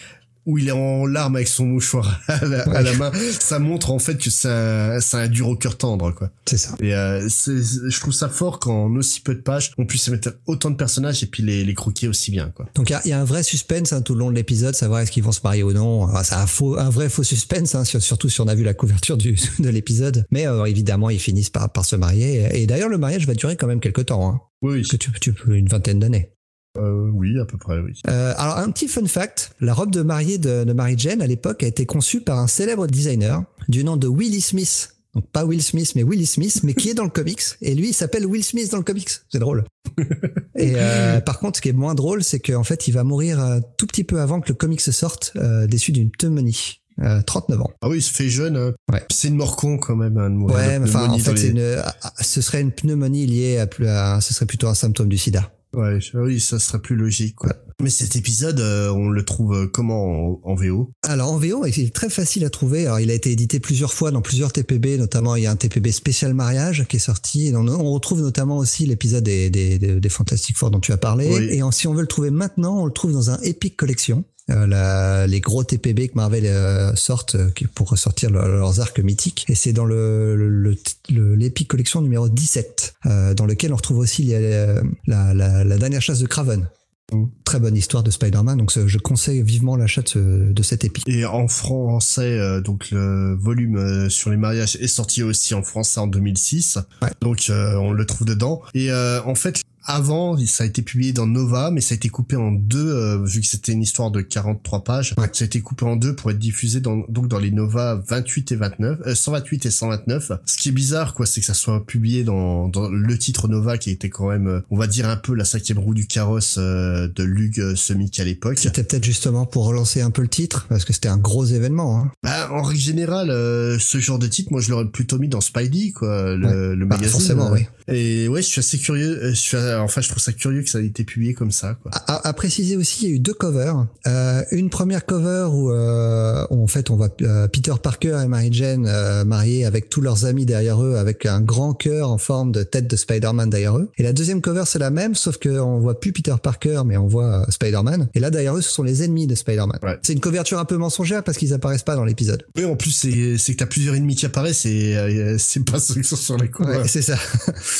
où il est en larmes avec son mouchoir à la, main, ça montre en fait que c'est un, un dur au cœur tendre, quoi. C'est ça. Et euh, je trouve ça fort qu'en aussi peu de pages, on puisse mettre autant de personnages et puis les, les croquer aussi bien, quoi. Donc il y, a, un vrai suspense hein, tout le long de l'épisode, savoir est-ce qu'ils vont se marier ou non. c'est un faux, un vrai faux suspense, hein, surtout si on a vu la couverture du, de l'épisode. Mais évidemment, ils finissent par, par se marier. Et d'ailleurs, le mariage va durer quand même quelques temps. Hein. Oui. Que tu, tu peux une vingtaine d'années. Euh, oui, à peu près, oui. Euh, alors, un petit fun fact, la robe de mariée de, de Mary Jane à l'époque a été conçue par un célèbre designer du nom de Willie Smith. Donc pas Will Smith, mais Willie Smith, mais qui est dans le comics. Et lui, il s'appelle Will Smith dans le comics. C'est drôle. Et euh, par contre, ce qui est moins drôle, c'est qu'en fait, il va mourir un tout petit peu avant que le comic se sorte, euh, déçu d'une pneumonie. Euh, 39 ans. Ah oui, il se fait jeune. hein. Ouais. C'est une mort con quand même, hein, Ouais, enfin, en fait, c'est les- une, ah, ce serait une pneumonie liée à, plus à, ce serait plutôt un symptôme du sida. Ouais, oui, ça serait plus logique. Quoi. Mais cet épisode, euh, on le trouve euh, comment en, en VO Alors en VO, il est très facile à trouver. Alors il a été édité plusieurs fois dans plusieurs TPB, notamment il y a un TPB spécial mariage qui est sorti. Et on, on retrouve notamment aussi l'épisode des, des, des, des Fantastic Four dont tu as parlé. Oui. Et en- si on veut le trouver maintenant, on le trouve dans un Epic Collection. Euh, la- les gros TPB que Marvel euh, sortent euh, pour ressortir leur- leurs arcs mythiques. Et c'est dans le le- le- l'Epic Collection numéro 17, euh, dans lequel on retrouve aussi les- la, la, la dernière chasse de Craven. Mm. Très bonne histoire de Spider-Man, donc je conseille vivement l'achat de, ce- de cet épique. Et en français, euh, donc le volume euh, sur les mariages est sorti aussi en français en 2006. Ouais. Donc euh, on le trouve dedans. Et euh, en fait, avant, ça a été publié dans Nova, mais ça a été coupé en deux, euh, vu que c'était une histoire de 43 pages. Ouais. Ça a été coupé en deux pour être diffusé dans, donc dans les Nova 28 et 29, euh, 128 et 129. Ce qui est bizarre, quoi, c'est que ça soit publié dans, dans le titre Nova, qui était quand même, euh, on va dire un peu la cinquième roue du carrosse euh, de Lug euh, Semic à l'époque. C'était peut-être justement pour relancer un peu le titre, parce que c'était un gros événement. Hein. Bah, en règle générale, euh, ce genre de titre, moi, je l'aurais plutôt mis dans Spidey, quoi, le, le Bah, magazine. forcément, euh. oui. Et ouais, je suis assez curieux. euh, Je suis, enfin, je trouve ça curieux que ça ait été publié comme ça, quoi. À, à- préciser aussi, il y a eu deux covers. Euh, une première cover où, euh, où, en fait on voit euh, Peter Parker et Mary Jane euh, mariés avec tous leurs amis derrière eux, avec un grand cœur en forme de tête de Spider-Man derrière eux. Et la deuxième cover c'est la même, sauf qu'on voit plus Peter Parker, mais on voit euh, Spider-Man. Et là derrière eux, ce sont les ennemis de Spider-Man. Ouais. C'est une couverture un peu mensongère parce qu'ils apparaissent pas dans l'épisode. Oui, en plus, c'est, que t'as plusieurs ennemis qui apparaissent et euh, c'est pas ceux qui sont sur les coups. Ouais, c'est ça.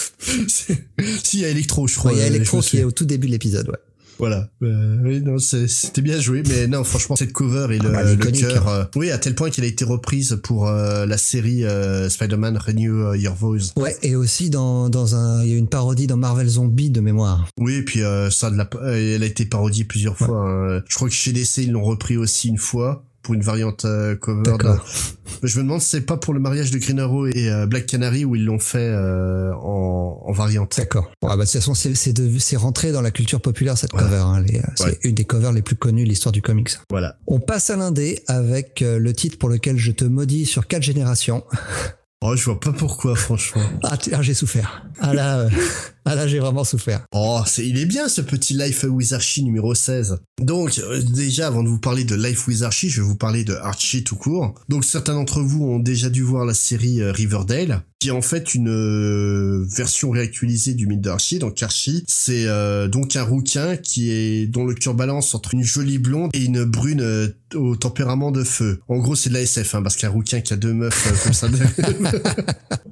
Si, il y a Electro, je crois. Ouais, Il y a euh, Electro me qui est au tout début de l'épisode, ouais. Voilà. Euh, oui, non, c'était bien joué, mais non, franchement, cette cover et le, Ah bah, le cœur, euh, oui, à tel point qu'elle a été reprise pour euh, la série euh, Spider-Man Renew Your Voice. Ouais, et aussi dans, dans un, il y a une parodie dans Marvel Zombie de mémoire. Oui, et puis euh, ça, de la, euh, elle a été parodiée plusieurs fois. hein. Je crois que chez DC, ils l'ont repris aussi une fois pour une variante euh, cover. D'accord. de- Je me demande si c'est pas pour le mariage de Green Arrow et euh, Black Canary où ils l'ont fait euh, en, en variante. D'accord. Ah bah, de toute façon, c'est, c'est, rentré dans la culture populaire, cette cover. Hein, c'est Ouais. une des covers les plus connues de l'histoire du comics. Voilà. On passe à l'indé avec le titre pour lequel je te maudis sur quatre générations. Oh, je vois pas pourquoi, franchement. Ah, ah, j'ai souffert. Ah là, ah là, j'ai vraiment souffert. Oh, c'est, il est bien ce petit Life with Archie numéro 16. Donc, euh, déjà, avant de vous parler de Life with Archie, je vais vous parler de Archie tout court. Donc, certains d'entre vous ont déjà dû voir la série euh, Riverdale, qui est en fait une euh, version réactualisée du mythe d'Archie. Donc, Archie, c'est donc un rouquin qui est dont le cœur balance entre une jolie blonde et une brune au tempérament de feu. En gros, c'est de la SF, hein, parce qu'un rouquin qui a deux meufs comme ça.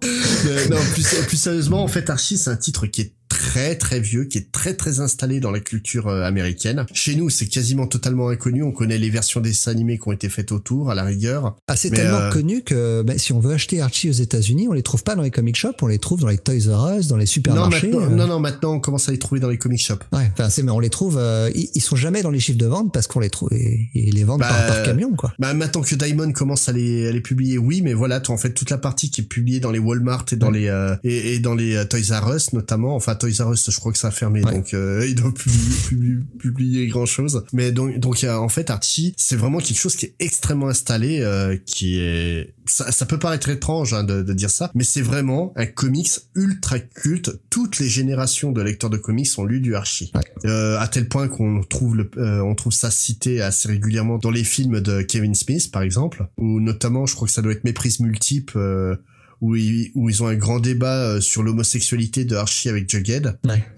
Non, plus, plus sérieusement, en fait, Archie, c'est un titre qui est très très vieux, qui est très très installé dans la culture euh, américaine. Chez nous, c'est quasiment totalement inconnu. On connaît les versions des dessins animés qui ont été faites autour, à la rigueur. Ah, c'est tellement euh, connu que bah, si on veut acheter Archie aux États-Unis, on les trouve pas dans les comic shops, on les trouve dans les Toys R Us, dans les Non supermarchés. maintenant, euh. non, non, maintenant, on commence à les trouver dans les comic shops. Ouais, enfin, c'est, mais on les trouve, euh, ils, ils sont jamais dans les chiffres de vente parce qu'on les trouve, et, et ils les vendent Bah, par, par camion, quoi. Bah, maintenant que Diamond commence à les, à les publier, oui, mais voilà, toi, en fait, toute la partie qui est publiée dans les Walmart et dans Ouais. les, euh, et, et dans les Toys R Us, notamment. Enfin, Toys R Us, je crois que ça a fermé, Ouais. donc, euh, ils doivent publier, publier, publier grand chose. Mais donc, donc, en fait, Archie, c'est vraiment quelque chose qui est extrêmement installé, euh, qui est, ça, ça peut paraître étrange, hein, de, de dire ça, mais c'est vraiment un comics ultra culte. Toutes les générations de lecteurs de comics ont lu du Archie. Ouais. Euh, à tel point qu'on trouve le, euh, on trouve ça cité assez régulièrement dans les films de Kevin Smith, par exemple, ou notamment, je crois que ça doit être Méprise multiple, euh, où ils, où ils ont un grand débat euh, sur l'homosexualité de Archie avec Jughead. Ouais.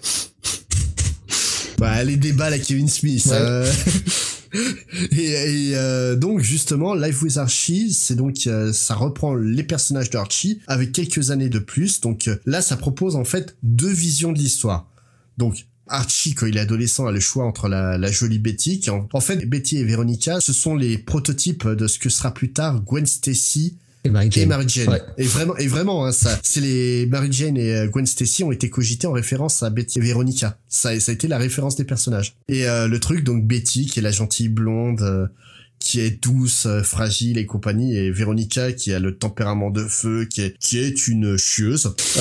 Bah, les débats la Kevin Smith. Ouais. euh. et et, euh, donc justement, Life with Archie, c'est donc euh, ça reprend les personnages d'Archie avec quelques années de plus. Donc euh, là, ça propose en fait deux visions de l'histoire. Donc Archie, quand il est adolescent, a le choix entre la, la jolie Betty, qui en, en fait Betty et Veronica, ce sont les prototypes de ce que sera plus tard Gwen Stacy Et Mary et Jane. Mary Jane. Ouais. Et vraiment, et vraiment, hein, ça, c'est les Mary Jane et euh, Gwen Stacy ont été cogités en référence à Betty et Veronica. Ça, ça a été la référence des personnages. Et euh, le truc, donc Betty, qui est la gentille blonde, euh, qui est douce, euh, fragile et compagnie, et Véronica qui a le tempérament de feu, qui est qui est une chieuse.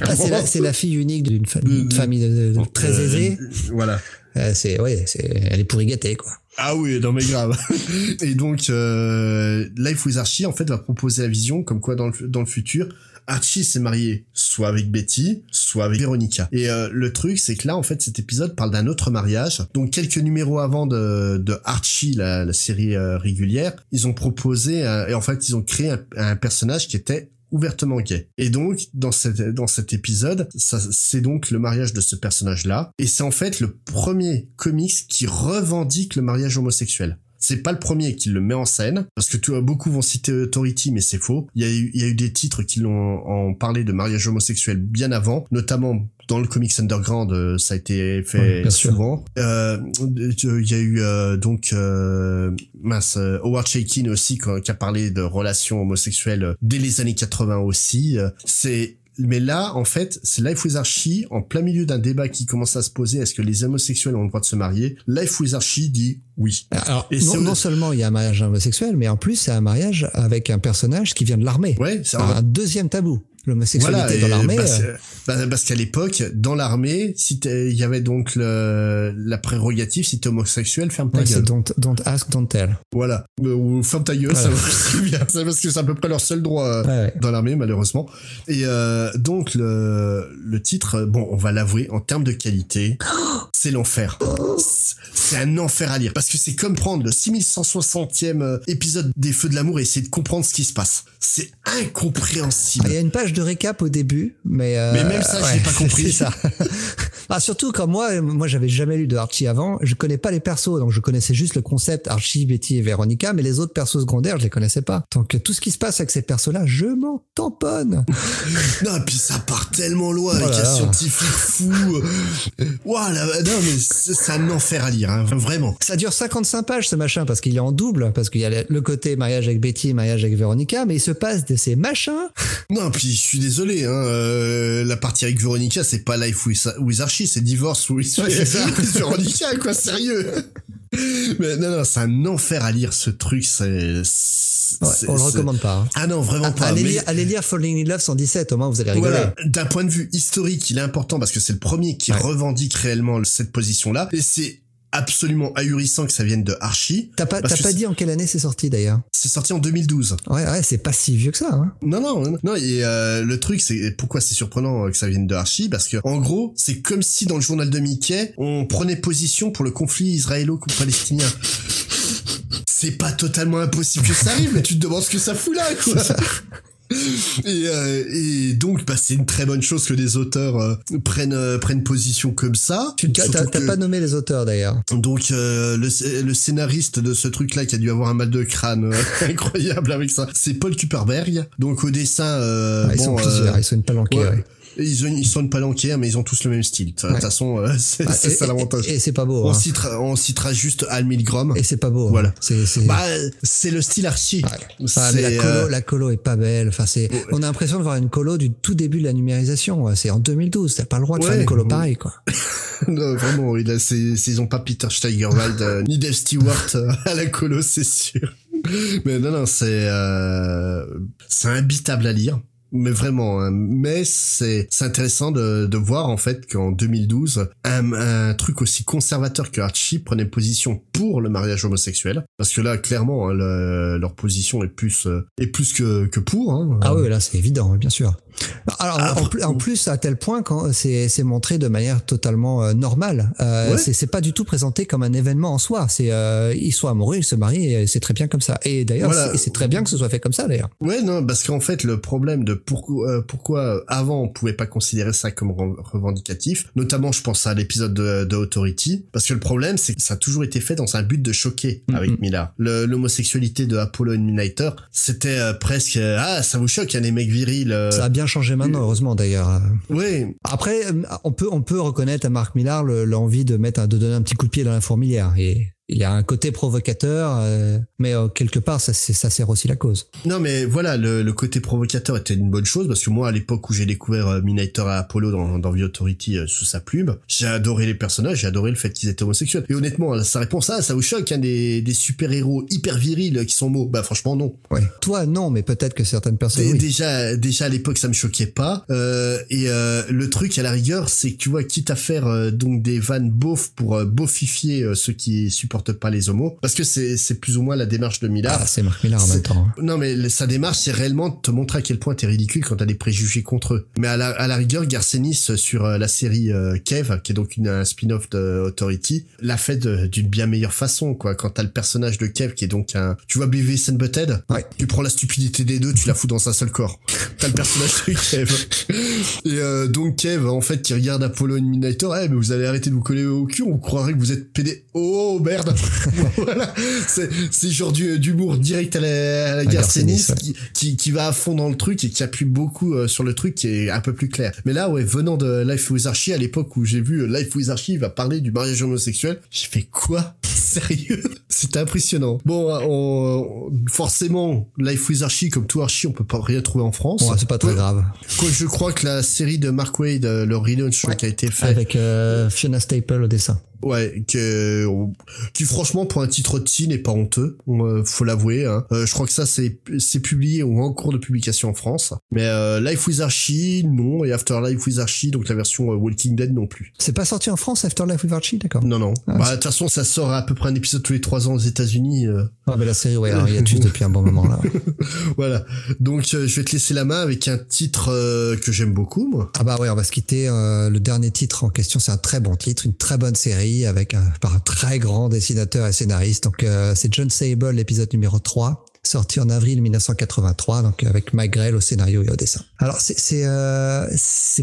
ah, c'est la, la, fille unique d'une famille de, très euh, aisée. voilà. Euh, c'est ouais, c'est elle est pourri gâtée quoi. Ah oui, non mais grave. Et donc euh, Life with Archie en fait va proposer la vision comme quoi dans le dans le futur Archie s'est marié soit avec Betty, soit avec Veronica. Et euh, le truc, c'est que là, en fait, cet épisode parle d'un autre mariage. Donc, quelques numéros avant de, de Archie, la, la série euh, régulière, ils ont proposé, euh, et en fait, ils ont créé un, un personnage qui était ouvertement gay. Et donc, dans, cette, dans cet épisode, c'est donc le mariage de ce personnage-là. Et c'est en fait le premier comics qui revendique le mariage homosexuel. C'est pas le premier qui le met en scène, parce que tu, beaucoup vont citer Authority, mais c'est faux. Il y, a eu, il y a eu des titres qui l'ont parlé de mariage homosexuel bien avant, notamment dans le comics underground, euh, ça a été fait souvent. Euh, il y a eu euh, donc euh, mince, Howard Shakin aussi qui a parlé de relations homosexuelles dès les années 80 aussi. C'est mais là, en fait, c'est Life with Archie, en plein milieu d'un débat qui commence à se poser, est-ce que les homosexuels ont le droit de se marier? Life with Archie dit oui. Alors, non, seulement il y a un mariage homosexuel, mais en plus, c'est un mariage avec un personnage qui vient de l'armée. Ouais, c'est un deuxième tabou l'homosexualité dans l'armée. Euh. Bah, parce, qu'à l'époque, dans l'armée, si il y avait donc le, la prérogative, si t'es homosexuel, ferme ta gueule. Don't, don't ask, don't tell. Voilà. Ou ferme ta gueule, ça va très bien. C'est parce que c'est à peu près leur seul droit euh, dans l'armée, malheureusement. Et euh, donc le, le titre, bon, on va l'avouer, en termes de qualité, c'est l'enfer. C'est un enfer à lire parce que c'est comme prendre le 6160e épisode des Feux de l'amour et essayer de comprendre ce qui se passe. C'est incompréhensible. Il y a une page de récap au début, mais euh, mais même ça, je n'ai pas compris ça. ah, surtout comme moi, moi j'avais jamais lu de Archie avant, je connais pas les persos, donc je connaissais juste le concept Archie, Betty et Veronica, mais les autres persos secondaires, je les connaissais pas. Donc tout ce qui se passe avec ces persos-là, je m'en tamponne. non, et puis ça part tellement loin avec un scientifique fou. Voilà, non mais c'est un enfer à lire, hein, vraiment. Ça dure 55 pages ce machin parce qu'il est en double, parce qu'il y a le côté mariage avec Betty, mariage avec Veronica, mais il se passe de ces machins. Non, puis suis désolé, hein, euh, la partie avec Veronica, c'est pas Life with, Archie, c'est Divorce with, Veronica, quoi, sérieux. Mais non, non, c'est un enfer à lire ce truc, c'est... on le recommande pas. Hein. Ah non, vraiment pas. Allez, lire, allez lire Falling in Love 117, au moins vous allez rigoler. Voilà, d'un point de vue historique, il est important parce que c'est le premier qui revendique réellement cette position-là. Et c'est absolument ahurissant que ça vienne de Archie. T'as pas, t'as pas dit en quelle année c'est sorti d'ailleurs C'est sorti en 2012. Ouais, ouais, c'est pas si vieux que ça. Hein. Non, non, non. Et euh, le truc, c'est pourquoi c'est surprenant que ça vienne de Archie, parce que en gros, c'est comme si dans le journal de Mickey, on prenait position pour le conflit israélo-palestinien. c'est pas totalement impossible que ça arrive, mais tu te demandes ce que ça fout là, quoi. Et, euh, et donc bah, c'est une très bonne chose que les auteurs euh, prennent euh, prennent position comme ça. Tu t'as pas nommé les auteurs d'ailleurs. Donc le, le, scénariste de ce truc là qui a dû avoir un mal de crâne incroyable avec ça, c'est Paul Kuperberg. Donc au dessin, ah, ils, sont plusieurs, ils sont une palanquée. Ouais. Ils, ils sont pas lanqués, mais ils ont tous le même style. De toute façon, euh, c'est ah, ça l'avantage. Et, c'est pas beau. On, hein. citera, on citera juste Al Milgrom. Et c'est pas beau. Hein. Voilà. C'est c'est bah, c'est le style archi. la colo, euh, la colo est pas belle. Enfin, c'est. On a l'impression de voir une colo du tout début de la numérisation. C'est en 2012. T'as pas le droit de faire une colo pareille, quoi. non, vraiment. Il a, ils ont pas Peter Steigerwald euh, ni Dave Stewart à la colo, c'est sûr. Mais non, non, c'est c'est imbitable à lire mais vraiment. Hein. Mais c'est c'est intéressant de, de voir en fait qu'en 2012, un, un truc aussi conservateur que Archie prenait position pour le mariage homosexuel, parce que là clairement hein, leur position est plus euh, est plus que que pour. Hein. Ah oui, là c'est évident, bien sûr. Alors ah, en, plus à tel point quand c'est c'est montré de manière totalement euh, normale. Euh, c'est c'est pas du tout présenté comme un événement en soi. C'est euh, ils sont amoureux, ils se marient, et c'est très bien comme ça. Et d'ailleurs c'est très bien que ce soit fait comme ça d'ailleurs. Ouais non parce qu'en fait le problème de pourquoi euh, pourquoi avant on pouvait pas considérer ça comme revendicatif, notamment je pense à l'épisode de, de, Authority, parce que le problème c'est que ça a toujours été fait dans un but de choquer mm-hmm. avec Mila. L'homosexualité de Apollo Illuminator, c'était presque ah ça vous choque, il y a des mecs virils. Ça a bien changé maintenant, heureusement d'ailleurs. Oui. Après, on peut on peut reconnaître à Marc Millard l'envie de mettre de donner un petit coup de pied dans la fourmilière et il y a un côté provocateur, euh, mais euh, quelque part, ça, ça sert aussi la cause. Non mais voilà, le, le côté provocateur était une bonne chose parce que moi à l'époque où j'ai découvert euh, Minator à Apollo dans, dans The Authority euh, sous sa plume, j'ai adoré les personnages, j'ai adoré le fait qu'ils étaient homosexuels. Et honnêtement, sa réponse à ça vous choque, hein, des, des super-héros hyper virils euh, qui sont mots Bah franchement non. Ouais. Toi, non, mais peut-être que certaines personnes. Dé- oui. Déjà, déjà à l'époque, ça me choquait pas. Euh, et euh, le truc à la rigueur, c'est que tu vois, quitte à faire euh, donc des vannes beaufs pour euh, beaufifier euh, ceux qui supportent pas les homos, parce que c'est c'est plus ou moins la démarche de Millard. Ah, c'est Marc Millar en C'est- même temps. hein. Non, mais sa démarche, c'est réellement de te montrer à quel point t'es ridicule quand t'as des préjugés contre eux. Mais à la, à la rigueur, Garcenis, euh, sur euh, la série euh, Kev, qui est donc une, un spin-off de Authority, l'a fait d'une bien meilleure façon, quoi. Quand t'as le personnage de Kev, qui est donc un... Tu vois Beavis and Butthead Ouais. Tu prends la stupidité des deux, tu la fous dans un seul corps. T'as le personnage de Kev. Et euh, donc Kev, en fait, qui regarde Apollo Minator, eh, mais vous allez arrêter de vous coller au cul, on croirait que vous êtes pédé. Oh, merde Voilà, c'est c'est genre du- d'humour direct à la, à la Garcenis, ouais. qui, qui, qui va à fond dans le truc et qui appuie beaucoup euh, sur le truc qui est un peu plus clair. Mais là, ouais, venant de Life with Archie, à l'époque où j'ai vu euh, Life with Archie va parler du mariage homosexuel, j'ai fait quoi? Sérieux? C'était impressionnant. Bon, euh, on, forcément, Life with Archie, comme tout Archie, on peut pas rien trouver en France. Bon, c'est pas très Ouais. grave. Quoi, je crois que la série de Mark Wade, le relaunch Ouais. qui a été fait, Avec euh, Fiona Staple au dessin. Ouais, que, qui franchement pour un titre de teen n'est pas honteux, faut l'avouer. Hein. Euh, je crois que ça c'est c'est publié ou en cours de publication en France. Mais euh, Life with Archie non et After Life with Archie donc la version euh, Walking Dead non plus. C'est pas sorti en France, Afterlife with Archie, d'accord. Non non. Ah, bah de toute façon ça sort à peu près un épisode tous les trois ans aux États-Unis. euh, Ah, mais la série, ouais, il y a juste depuis un bon moment là. voilà. Donc euh, je vais te laisser la main avec un titre euh, que j'aime beaucoup moi. Ah bah ouais, on va se quitter. euh, le dernier titre en question, c'est un très bon titre, une très bonne série avec un, par un très grand dessinateur et scénariste. Donc euh, c'est John Sable, l'épisode numéro 3, sorti en avril 1983, donc avec Mike Grell au scénario et au dessin. Alors c'est c'est euh,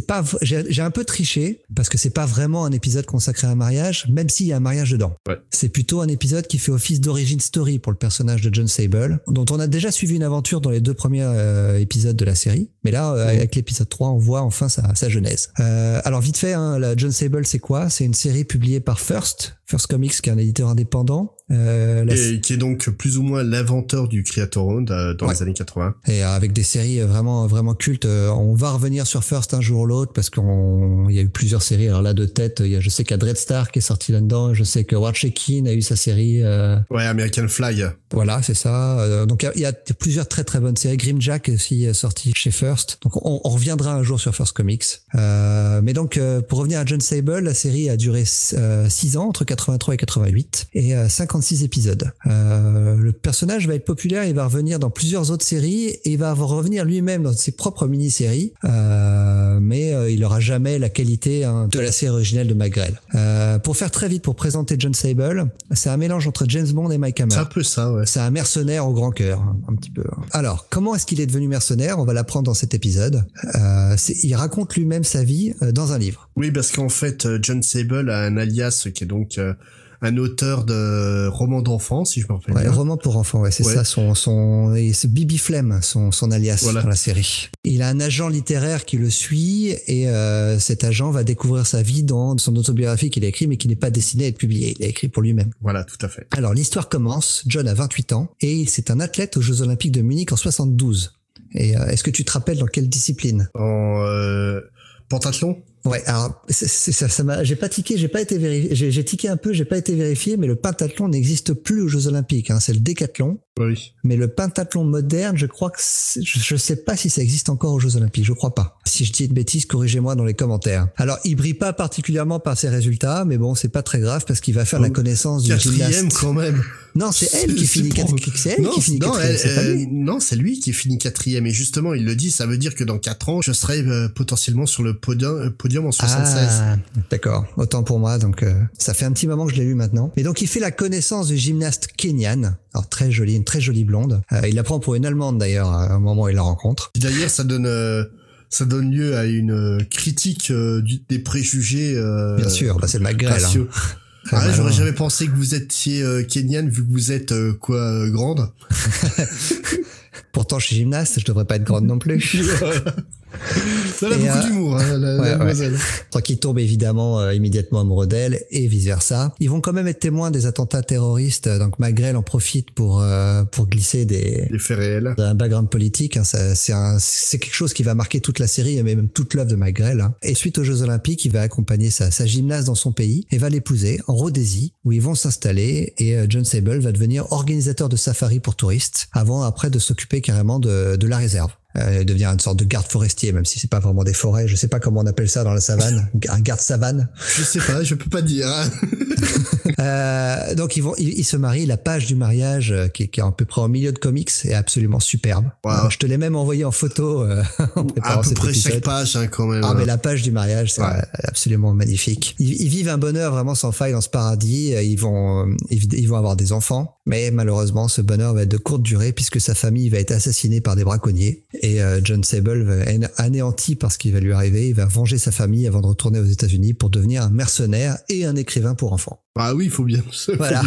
pas j'ai un peu triché parce que c'est pas vraiment un épisode consacré à un mariage, même s'il y a un mariage dedans. Ouais. C'est plutôt un épisode qui fait office d'origine story pour le personnage de John Sable, dont on a déjà suivi une aventure dans les deux premiers euh, épisodes de la série. Mais là, euh, avec l'épisode 3, on voit enfin sa, sa genèse. Euh, alors vite fait, hein, la John Sable, c'est quoi? C'est une série publiée par First, First Comics, qui est un éditeur indépendant. Euh, la- Et qui est donc plus ou moins l'inventeur du Creator Round euh, dans Ouais. les années 80. et avec des séries vraiment vraiment cultes. Euh, On va revenir sur First un jour ou l'autre parce qu'on il y a eu plusieurs séries. Alors là de tête, il y a, je sais qu'il y a Dreadstar qui est sorti là-dedans. Je sais que Warchekin a eu sa série. euh, Ouais, American Fly. Voilà, c'est ça. Euh, donc il y a- il y, a plusieurs très très bonnes séries. Grimjack est aussi euh, sorti chez First. Donc on, on reviendra un jour sur First Comics. Euh, mais donc euh, pour revenir à John Sable, la série a duré 6 ans entre 83 et 88 et euh, 56 épisodes. Euh, le personnage va être populaire, il va revenir dans plusieurs autres séries et il va revenir lui-même dans ses propres mini-séries. Euh, mais euh, il aura jamais la qualité hein, de la série originelle de McGrell. Euh, pour faire très vite, pour présenter John Sable, c'est un mélange entre James Bond et Mike Hammer. C'est un peu ça, ouais. C'est un mercenaire au grand cœur, hein, un petit peu. Alors, comment est-ce qu'il est devenu mercenaire? On va l'apprendre dans cet épisode. Euh, il raconte lui-même sa vie dans un livre. Oui, parce qu'en fait, John Sable a un alias qui est donc euh, un auteur de romans d'enfants, si je me rappelle Ouais, bien. roman pour enfants, ouais, c'est Ouais. ça. Son, son, c'est Bibi Flem, son, son alias Voilà. dans la série. Il a un agent littéraire qui le suit et euh, cet agent va découvrir sa vie dans son autobiographie qu'il a écrit, mais qui n'est pas destinée à être publiée. Il a écrit pour lui-même. Voilà, tout à fait. Alors l'histoire commence. John a 28 ans et c'est un athlète aux Jeux Olympiques de Munich en 72. Et euh, est-ce que tu te rappelles dans quelle discipline? En euh, pentathlon? Ouais, alors ça, m'a, j'ai pas tiqué, j'ai pas été vérifié, j'ai tiqué un peu, j'ai pas été vérifié, mais le pentathlon n'existe plus aux Jeux Olympiques. Hein, c'est le décathlon, Oui. mais le pentathlon moderne, je crois que je, je sais pas si ça existe encore aux Jeux Olympiques, je crois pas. Si je dis une bêtise, corrigez-moi dans les commentaires. Alors, il brille pas particulièrement par ses résultats, mais bon, c'est pas très grave parce qu'il va faire la connaissance du Quatrième gymnaste. quand même. Non, c'est elle qui finit quatrième. Non, qui c'est lui. non, c'est lui qui finit quatrième. Et justement, il le dit, ça veut dire que dans quatre ans, je serai euh, potentiellement sur le podium, euh, podium en 76. Ah, d'accord. Autant pour moi. Donc, euh, ça fait un petit moment que je l'ai lu maintenant. Et donc, il fait la connaissance du gymnaste Kenyan. Alors, très jolie, une très jolie blonde. Euh, il la prend pour une Allemande d'ailleurs, à un moment où il la rencontre. D'ailleurs, ça donne, euh, ça donne lieu à une euh, critique euh, des préjugés. euh, Bien sûr, bah, c'est le McGrell. hein. Ah, j'aurais jamais pensé que vous étiez euh, Kenyan vu que vous êtes euh, quoi euh, grande. Pourtant, je suis gymnaste, je devrais pas être grande non plus. Elle a beaucoup d'humour, hein, la, ouais, mademoiselle. qu'il tombe évidemment euh, immédiatement amoureux d'elle et vice versa. Ils vont quand même être témoins des attentats terroristes, donc Magrel en profite pour euh, pour glisser des des faits réels, un background politique. Hein, c'est c'est quelque chose qui va marquer toute la série et même toute l'œuvre de Magrel. Hein. Et suite aux Jeux Olympiques, il va accompagner sa, sa gymnase dans son pays et va l'épouser en Rhodésie où ils vont s'installer et euh, John Sable va devenir organisateur de safari pour touristes avant après de s'occuper carrément de, de la réserve euh, devient une sorte de garde forestier, même si c'est pas vraiment des forêts. Je sais pas comment on appelle ça dans la savane, un garde savane. Je sais pas, je peux pas dire. Hein. euh, donc ils vont, ils, se marient. La page du mariage, euh, qui, qui, est à peu près au milieu de comics, est absolument superbe. Euh, je te l'ai même envoyé en photo. Euh, en à peu près chaque page, hein, quand même. Ah mais la page du mariage, c'est absolument magnifique. Ils, ils, vivent un bonheur vraiment sans faille dans ce paradis. Ils vont, ils vont avoir des enfants, mais malheureusement, ce bonheur va être de courte durée puisque sa famille va être assassinée par des braconniers et euh, John Sable va être anéanti par ce qui va lui arriver. Il va venger sa famille avant de retourner aux États-Unis pour devenir un mercenaire et un écrivain pour enfants. Ah oui, il faut bien. Voilà.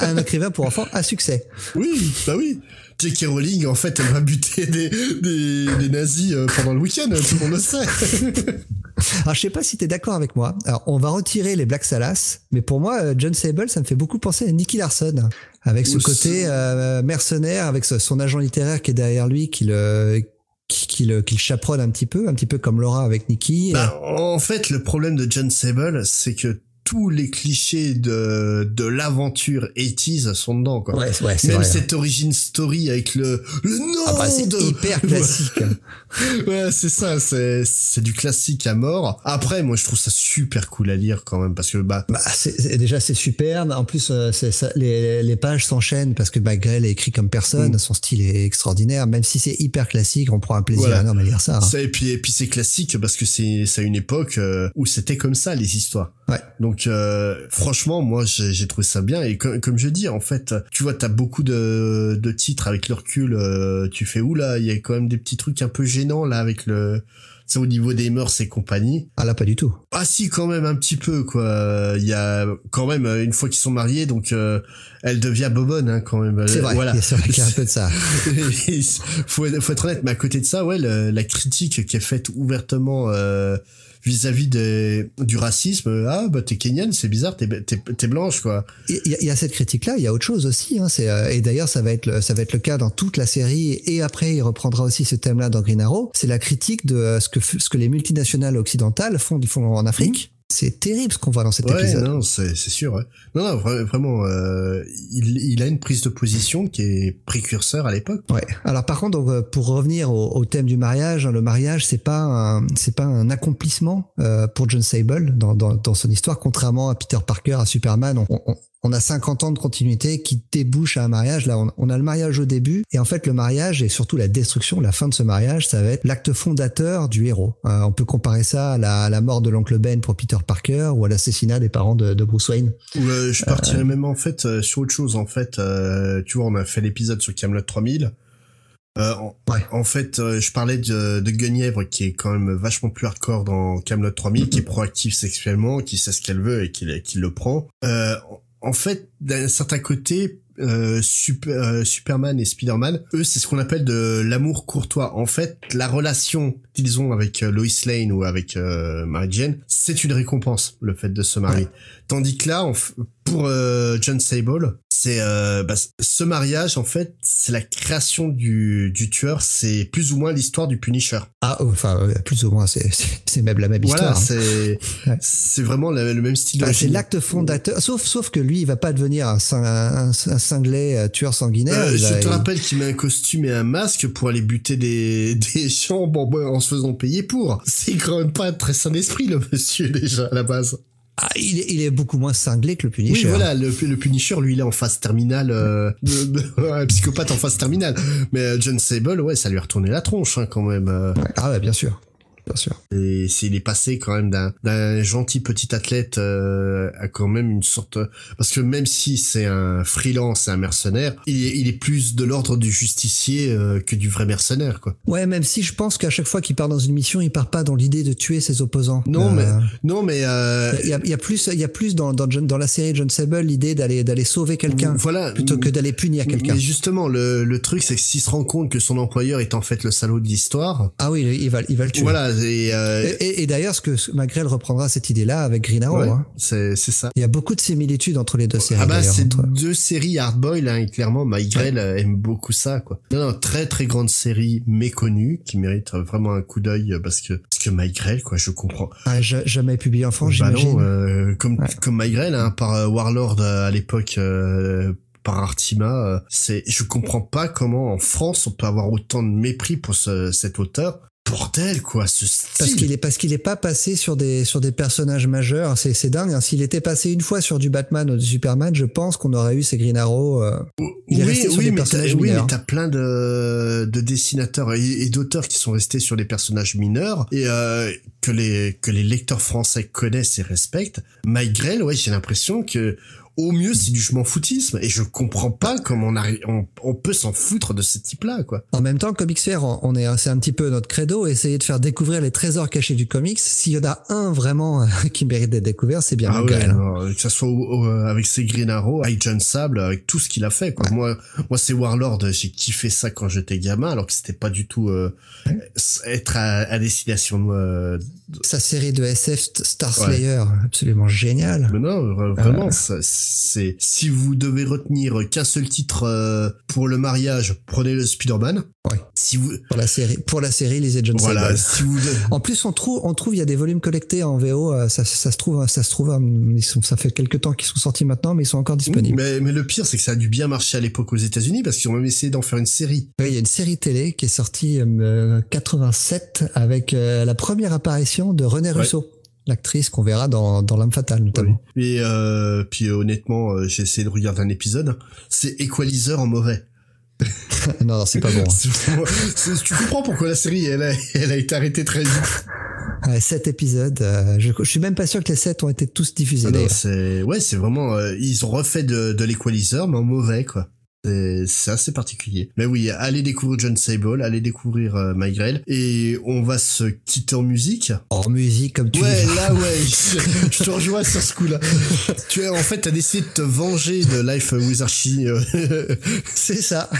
un écrivain pour enfants à succès. Oui, bah oui. J.K. Rowling, en fait, elle va buter des, des, des nazis euh, pendant le week-end, tout le monde le sait. Alors, je sais pas si tu es d'accord avec moi. Alors, on va retirer les Black Salas, mais pour moi, euh, John Sable, ça me fait beaucoup penser à Nicky Larson avec ce côté euh, mercenaire, avec son agent littéraire qui est derrière lui, qui le qui, le, qui le chaperonne un petit peu, un petit peu comme Laura avec Nikki. Bah, en fait, le problème de John Sable, c'est que tous les clichés de de l'aventure 80 sont dedans quoi. Ouais, ouais, Même vrai, cette origin story avec le le nom ah bah, c'est hyper classique. ouais, c'est ça, c'est c'est du classique à mort. Après moi je trouve ça super cool à lire quand même parce que bah, bah c'est, déjà c'est superbe. En plus euh, c'est ça, les les pages s'enchaînent parce que Magrel est écrit comme personne, mm. son style est extraordinaire même si c'est hyper classique, on prend un plaisir énorme à lire ça. Hein. ça et puis et puis c'est classique parce que c'est c'est une époque euh, où c'était comme ça les histoires. Ouais. Donc euh, franchement, moi j'ai trouvé ça bien et comme je dis en fait, tu vois, t'as beaucoup de, de titres avec le recul. Euh, tu fais où là Il y a quand même des petits trucs un peu gênants là avec le c'est au niveau des mœurs et compagnie. Ah là, pas du tout. Ah si, quand même un petit peu quoi. Il y a quand même une fois qu'ils sont mariés, donc euh, elle devient bobonne hein, quand même. C'est vrai. Voilà. Il y a un peu de ça. faut, faut être honnête, mais à côté de ça, ouais, la critique qui est faite ouvertement. Euh, vis-à-vis du racisme. Ah bah t'es kenyane, c'est bizarre, t'es t'es blanche quoi. Il y, y, a cette critique là, il y a autre chose aussi. Hein, c'est euh, et d'ailleurs ça va être le, ça va être le cas dans toute la série et après il reprendra aussi ce thème là dans Green Arrow. C'est la critique de euh, ce que ce que les multinationales occidentales font font en Afrique. C'est terrible ce qu'on voit dans cet ouais, épisode. Non, c'est sûr. Ouais. Non, non, vraiment, euh, il, il, a une prise de position qui est précurseur à l'époque. Ouais. Alors par contre, donc, pour revenir au, au, thème du mariage, hein, le mariage, c'est pas un, c'est pas un accomplissement euh, pour John Sable dans, dans, dans, son histoire, contrairement à Peter Parker, à Superman. On, on, on a 50 ans de continuité qui débouche à un mariage. Là, on, a le mariage au début, et en fait, le mariage et surtout la destruction, la fin de ce mariage, ça va être l'acte fondateur du héros. Euh, on peut comparer ça à la, mort de l'oncle Ben pour Peter Parker ou à l'assassinat des parents de, Bruce Wayne. Euh, je partirais même en fait euh, sur autre chose. En fait, tu vois, on a fait l'épisode sur Camelot 3000. En, ouais. en, fait, je parlais de, de Guenièvre qui est quand même vachement plus hardcore dans Camelot 3000, qui est proactif sexuellement, qui sait ce qu'elle veut et qui, qui le prend. En fait, d'un certain côté, euh, euh, Superman et Spider-Man, eux, c'est ce qu'on appelle de l'amour courtois. En fait, la relation qu'ils ont avec euh, Lois Lane ou avec euh, Mary Jane, c'est une récompense, le fait de se marier. Tandis que là, pour euh, John Sable, c'est bah, ce mariage en fait, c'est la création du, du tueur, c'est plus ou moins l'histoire du Punisher. Ah, oh, enfin plus ou moins, c'est c'est même la même voilà, histoire. Voilà, c'est c'est vraiment le, même style. Bah, c'est l'acte fondateur, sauf sauf que lui, il va pas devenir un, un, un cinglé tueur sanguinaire. je te rappelle qu'il met un costume et un masque pour aller buter des des gens bon, en se faisant payer pour. C'est quand même pas très sain d'esprit le monsieur déjà à la base. Ah, il, est, il, est, beaucoup moins cinglé que le Punisher. Oui, voilà, le, le Punisher, lui, il est en phase terminale, euh, un psychopathe en phase terminale. Mais euh, John Sable, ouais, ça lui a retourné la tronche, hein, quand même. Euh. Ah ouais, bien sûr. Bien sûr. Et c'est il est passé quand même d'un d'un gentil petit athlète euh, à quand même une sorte parce que même si c'est un freelance, un mercenaire, il est, il est plus de l'ordre du justicier euh, que du vrai mercenaire quoi. Ouais, même si je pense qu'à chaque fois qu'il part dans une mission, il part pas dans l'idée de tuer ses opposants. Non Euh, mais non mais euh, il y a, il y a plus, il y a plus dans dans, John- dans la série John Sable l'idée d'aller d'aller sauver quelqu'un voilà plutôt que d'aller punir quelqu'un. Mais justement le le truc c'est que s'il se rend compte que son employeur est en fait le salaud de l'histoire, Ah oui, il va il va le tuer. voilà et, euh, Et, et- et d'ailleurs, ce que Magrel reprendra cette idée-là avec Green Arrow. ouais, hein. c'est c'est ça. Il y a beaucoup de similitudes entre les deux séries. Ah bah c'est entre- deux séries hardboil hein, et clairement Migraine aime beaucoup ça quoi. Non, non très très grande série méconnue qui mérite vraiment un coup d'œil euh, parce que parce que Migraine quoi je comprends. Ah, ja- jamais publié en France, Bah j'imagine. non, euh, comme Ouais. comme Migraine hein, par euh, Warlord euh, à l'époque euh, par Artima, euh, c'est je comprends pas comment en France on peut avoir autant de mépris pour ce, cet auteur. Bordel quoi, ce Parce style. qu'il est parce qu'il est pas passé sur des sur des personnages majeurs, c'est c'est dingue. hein. S'il était passé une fois sur du Batman ou du Superman, je pense qu'on aurait eu ces Green Arrow. euh, il est resté sur des mais personnages oui, mais t'as plein de, de dessinateurs et, et d'auteurs qui sont restés sur les personnages mineurs et euh, que les que les lecteurs français connaissent et respectent. Mike Grell, ouais, j'ai l'impression que au mieux c'est du je m'en foutisme et je comprends pas comment on, arrive, on, on peut s'en foutre de ce type-là, quoi. En même temps, Comics Fair, on est c'est un petit peu notre credo, essayer de faire découvrir les trésors cachés du comics. S'il y en a un vraiment qui mérite d'être découvert, c'est bien Ah ouais, alors, que ça soit au- au- avec ses Green Arrow, avec John Sable, avec tout ce qu'il a fait. Quoi. Moi, moi c'est Warlord. J'ai kiffé ça quand j'étais gamin, alors que c'était pas du tout euh, être à, à destination. Euh, Sa série de SF St- Star Slayer, absolument géniale. mais non, vra- vraiment, ça, c'est si vous devez retenir qu'un seul titre euh, pour le mariage, prenez le Spider-Man. Ouais. Si vous, Pour la série, pour la série, lisez John voilà, si vous, En plus, on trouve, on trouve, il y a des volumes collectés en VO. euh, Ça, ça se trouve, ça se trouve, euh, ils sont, ça fait quelques temps qu'ils sont sortis maintenant, mais ils sont encore disponibles. mais, mais le pire, c'est que ça a dû bien marcher à l'époque aux États-Unis parce qu'ils ont même essayé d'en faire une série. Oui, il y a une série télé qui est sortie euh, 87 avec euh, la première apparition de René Russo, l'actrice qu'on verra dans, dans L'âme fatale notamment. Et euh, puis euh, honnêtement, euh, j'ai essayé de regarder un épisode. C'est Equalizer en mauvais. non, non, c'est pas bon. hein. Tu comprends pourquoi la série elle a, elle a été arrêtée très vite. Ouais, sept épisodes. euh, je, je suis même pas sûr que les sept ont été tous diffusés. Ah non, ouais, c'est vraiment ils ont refait de, de l'Equalizer mais en mauvais quoi. C'est assez particulier. Mais oui, allez découvrir John Sable, allez découvrir euh, My Grail. et on va se quitter en musique. En musique, comme tu Ouais, dis. là ouais, je, je te rejoins sur ce coup-là. tu es en fait t'as décidé de te venger de Life with Archie. euh, C'est ça.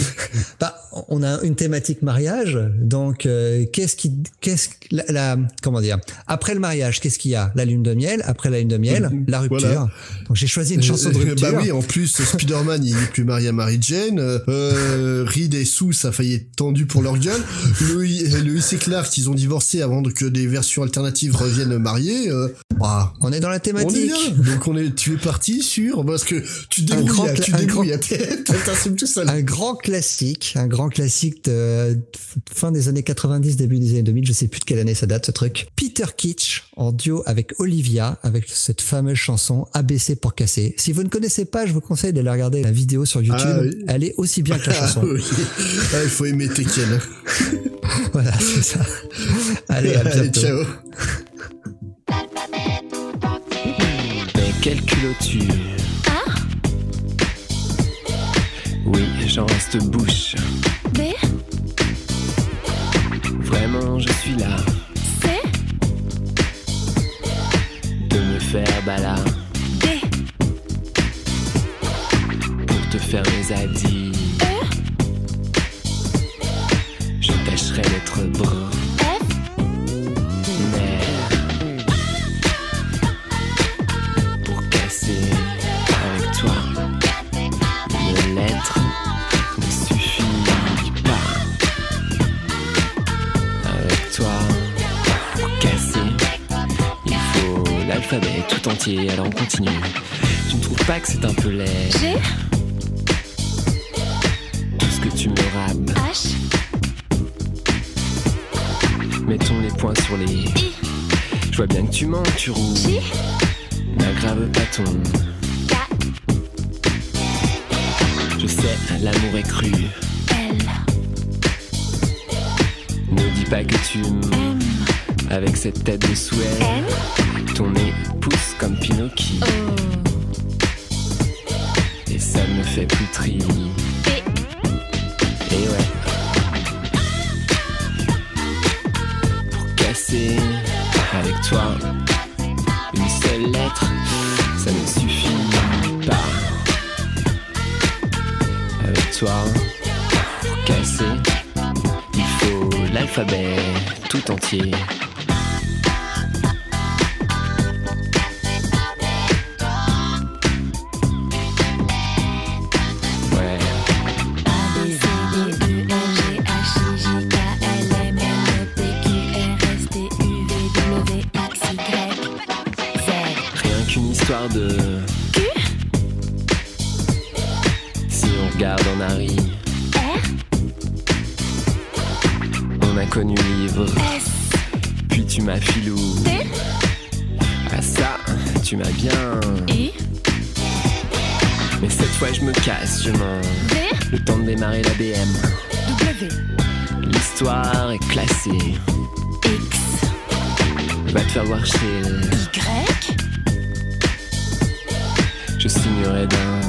bah, on a une thématique mariage, donc euh, qu'est-ce qui, qu'est-ce que- la, la- comment dire? Après le mariage, qu'est-ce qu'il y a? La lune de miel. Après la lune de miel, la rupture. Voilà. Donc j'ai choisi une chanson de rupture. Bah oui, en plus, Spider-Man, il est plus marié à Mary Jane. Euh, Reed et Sue, ça a failli être tendu pour leur gueule. Lois, Lois et Clark, ils ont divorcé avant que des versions alternatives reviennent mariés. Euh, ah, On est dans la on est thématique. Donc on est, tu es parti sur, parce que tu débrouilles, grand tu débrouilles, tout seul. Un grand classique, un grand classique de fin des années 90, début des années 2000, je sais plus de quelle année ça date ce truc. Peter Kitsch en duo avec Olivia, avec cette fameuse chanson ABC pour casser. Si vous ne connaissez pas, je vous conseille d'aller regarder la vidéo sur YouTube. Ah oui. Elle est aussi bien que la Ah, chanson. oui. Ah, il faut aimer Tekken. Voilà, c'est ça. Allez, à Allez, bientôt. ciao. Mais quelle culotture Oui, j'en reste bouche. B, Vraiment, je suis là C, de me faire balader faire mes adis. Je tâcherai d'être brun, mais pour casser avec toi, une lettre ne suffit pas. Avec toi, pour casser, il faut l'alphabet tout entier. Alors on continue. Tu ne trouves pas que c'est un peu laid? Les. Je vois bien que tu mens, tu roules. N'aggrave pas ton. Je sais, l'amour est cru. Ne dis pas que tu m- M, Avec cette tête de souhait, ton nez pousse comme Pinocchio. O Et ça me fait plus toi une seule lettre, ça ne suffit pas. Avec toi, pour casser, il faut l'alphabet tout entier. Histoire de. Si on regarde en Harry, R on a connu livre, S puis tu m'as filou. T Ah ça, tu m'as bien. U Mais cette fois je me casse, je m'en. Le temps de démarrer la BM. W L'histoire est classée. X Va te faire voir chez Y Je signerai d'un.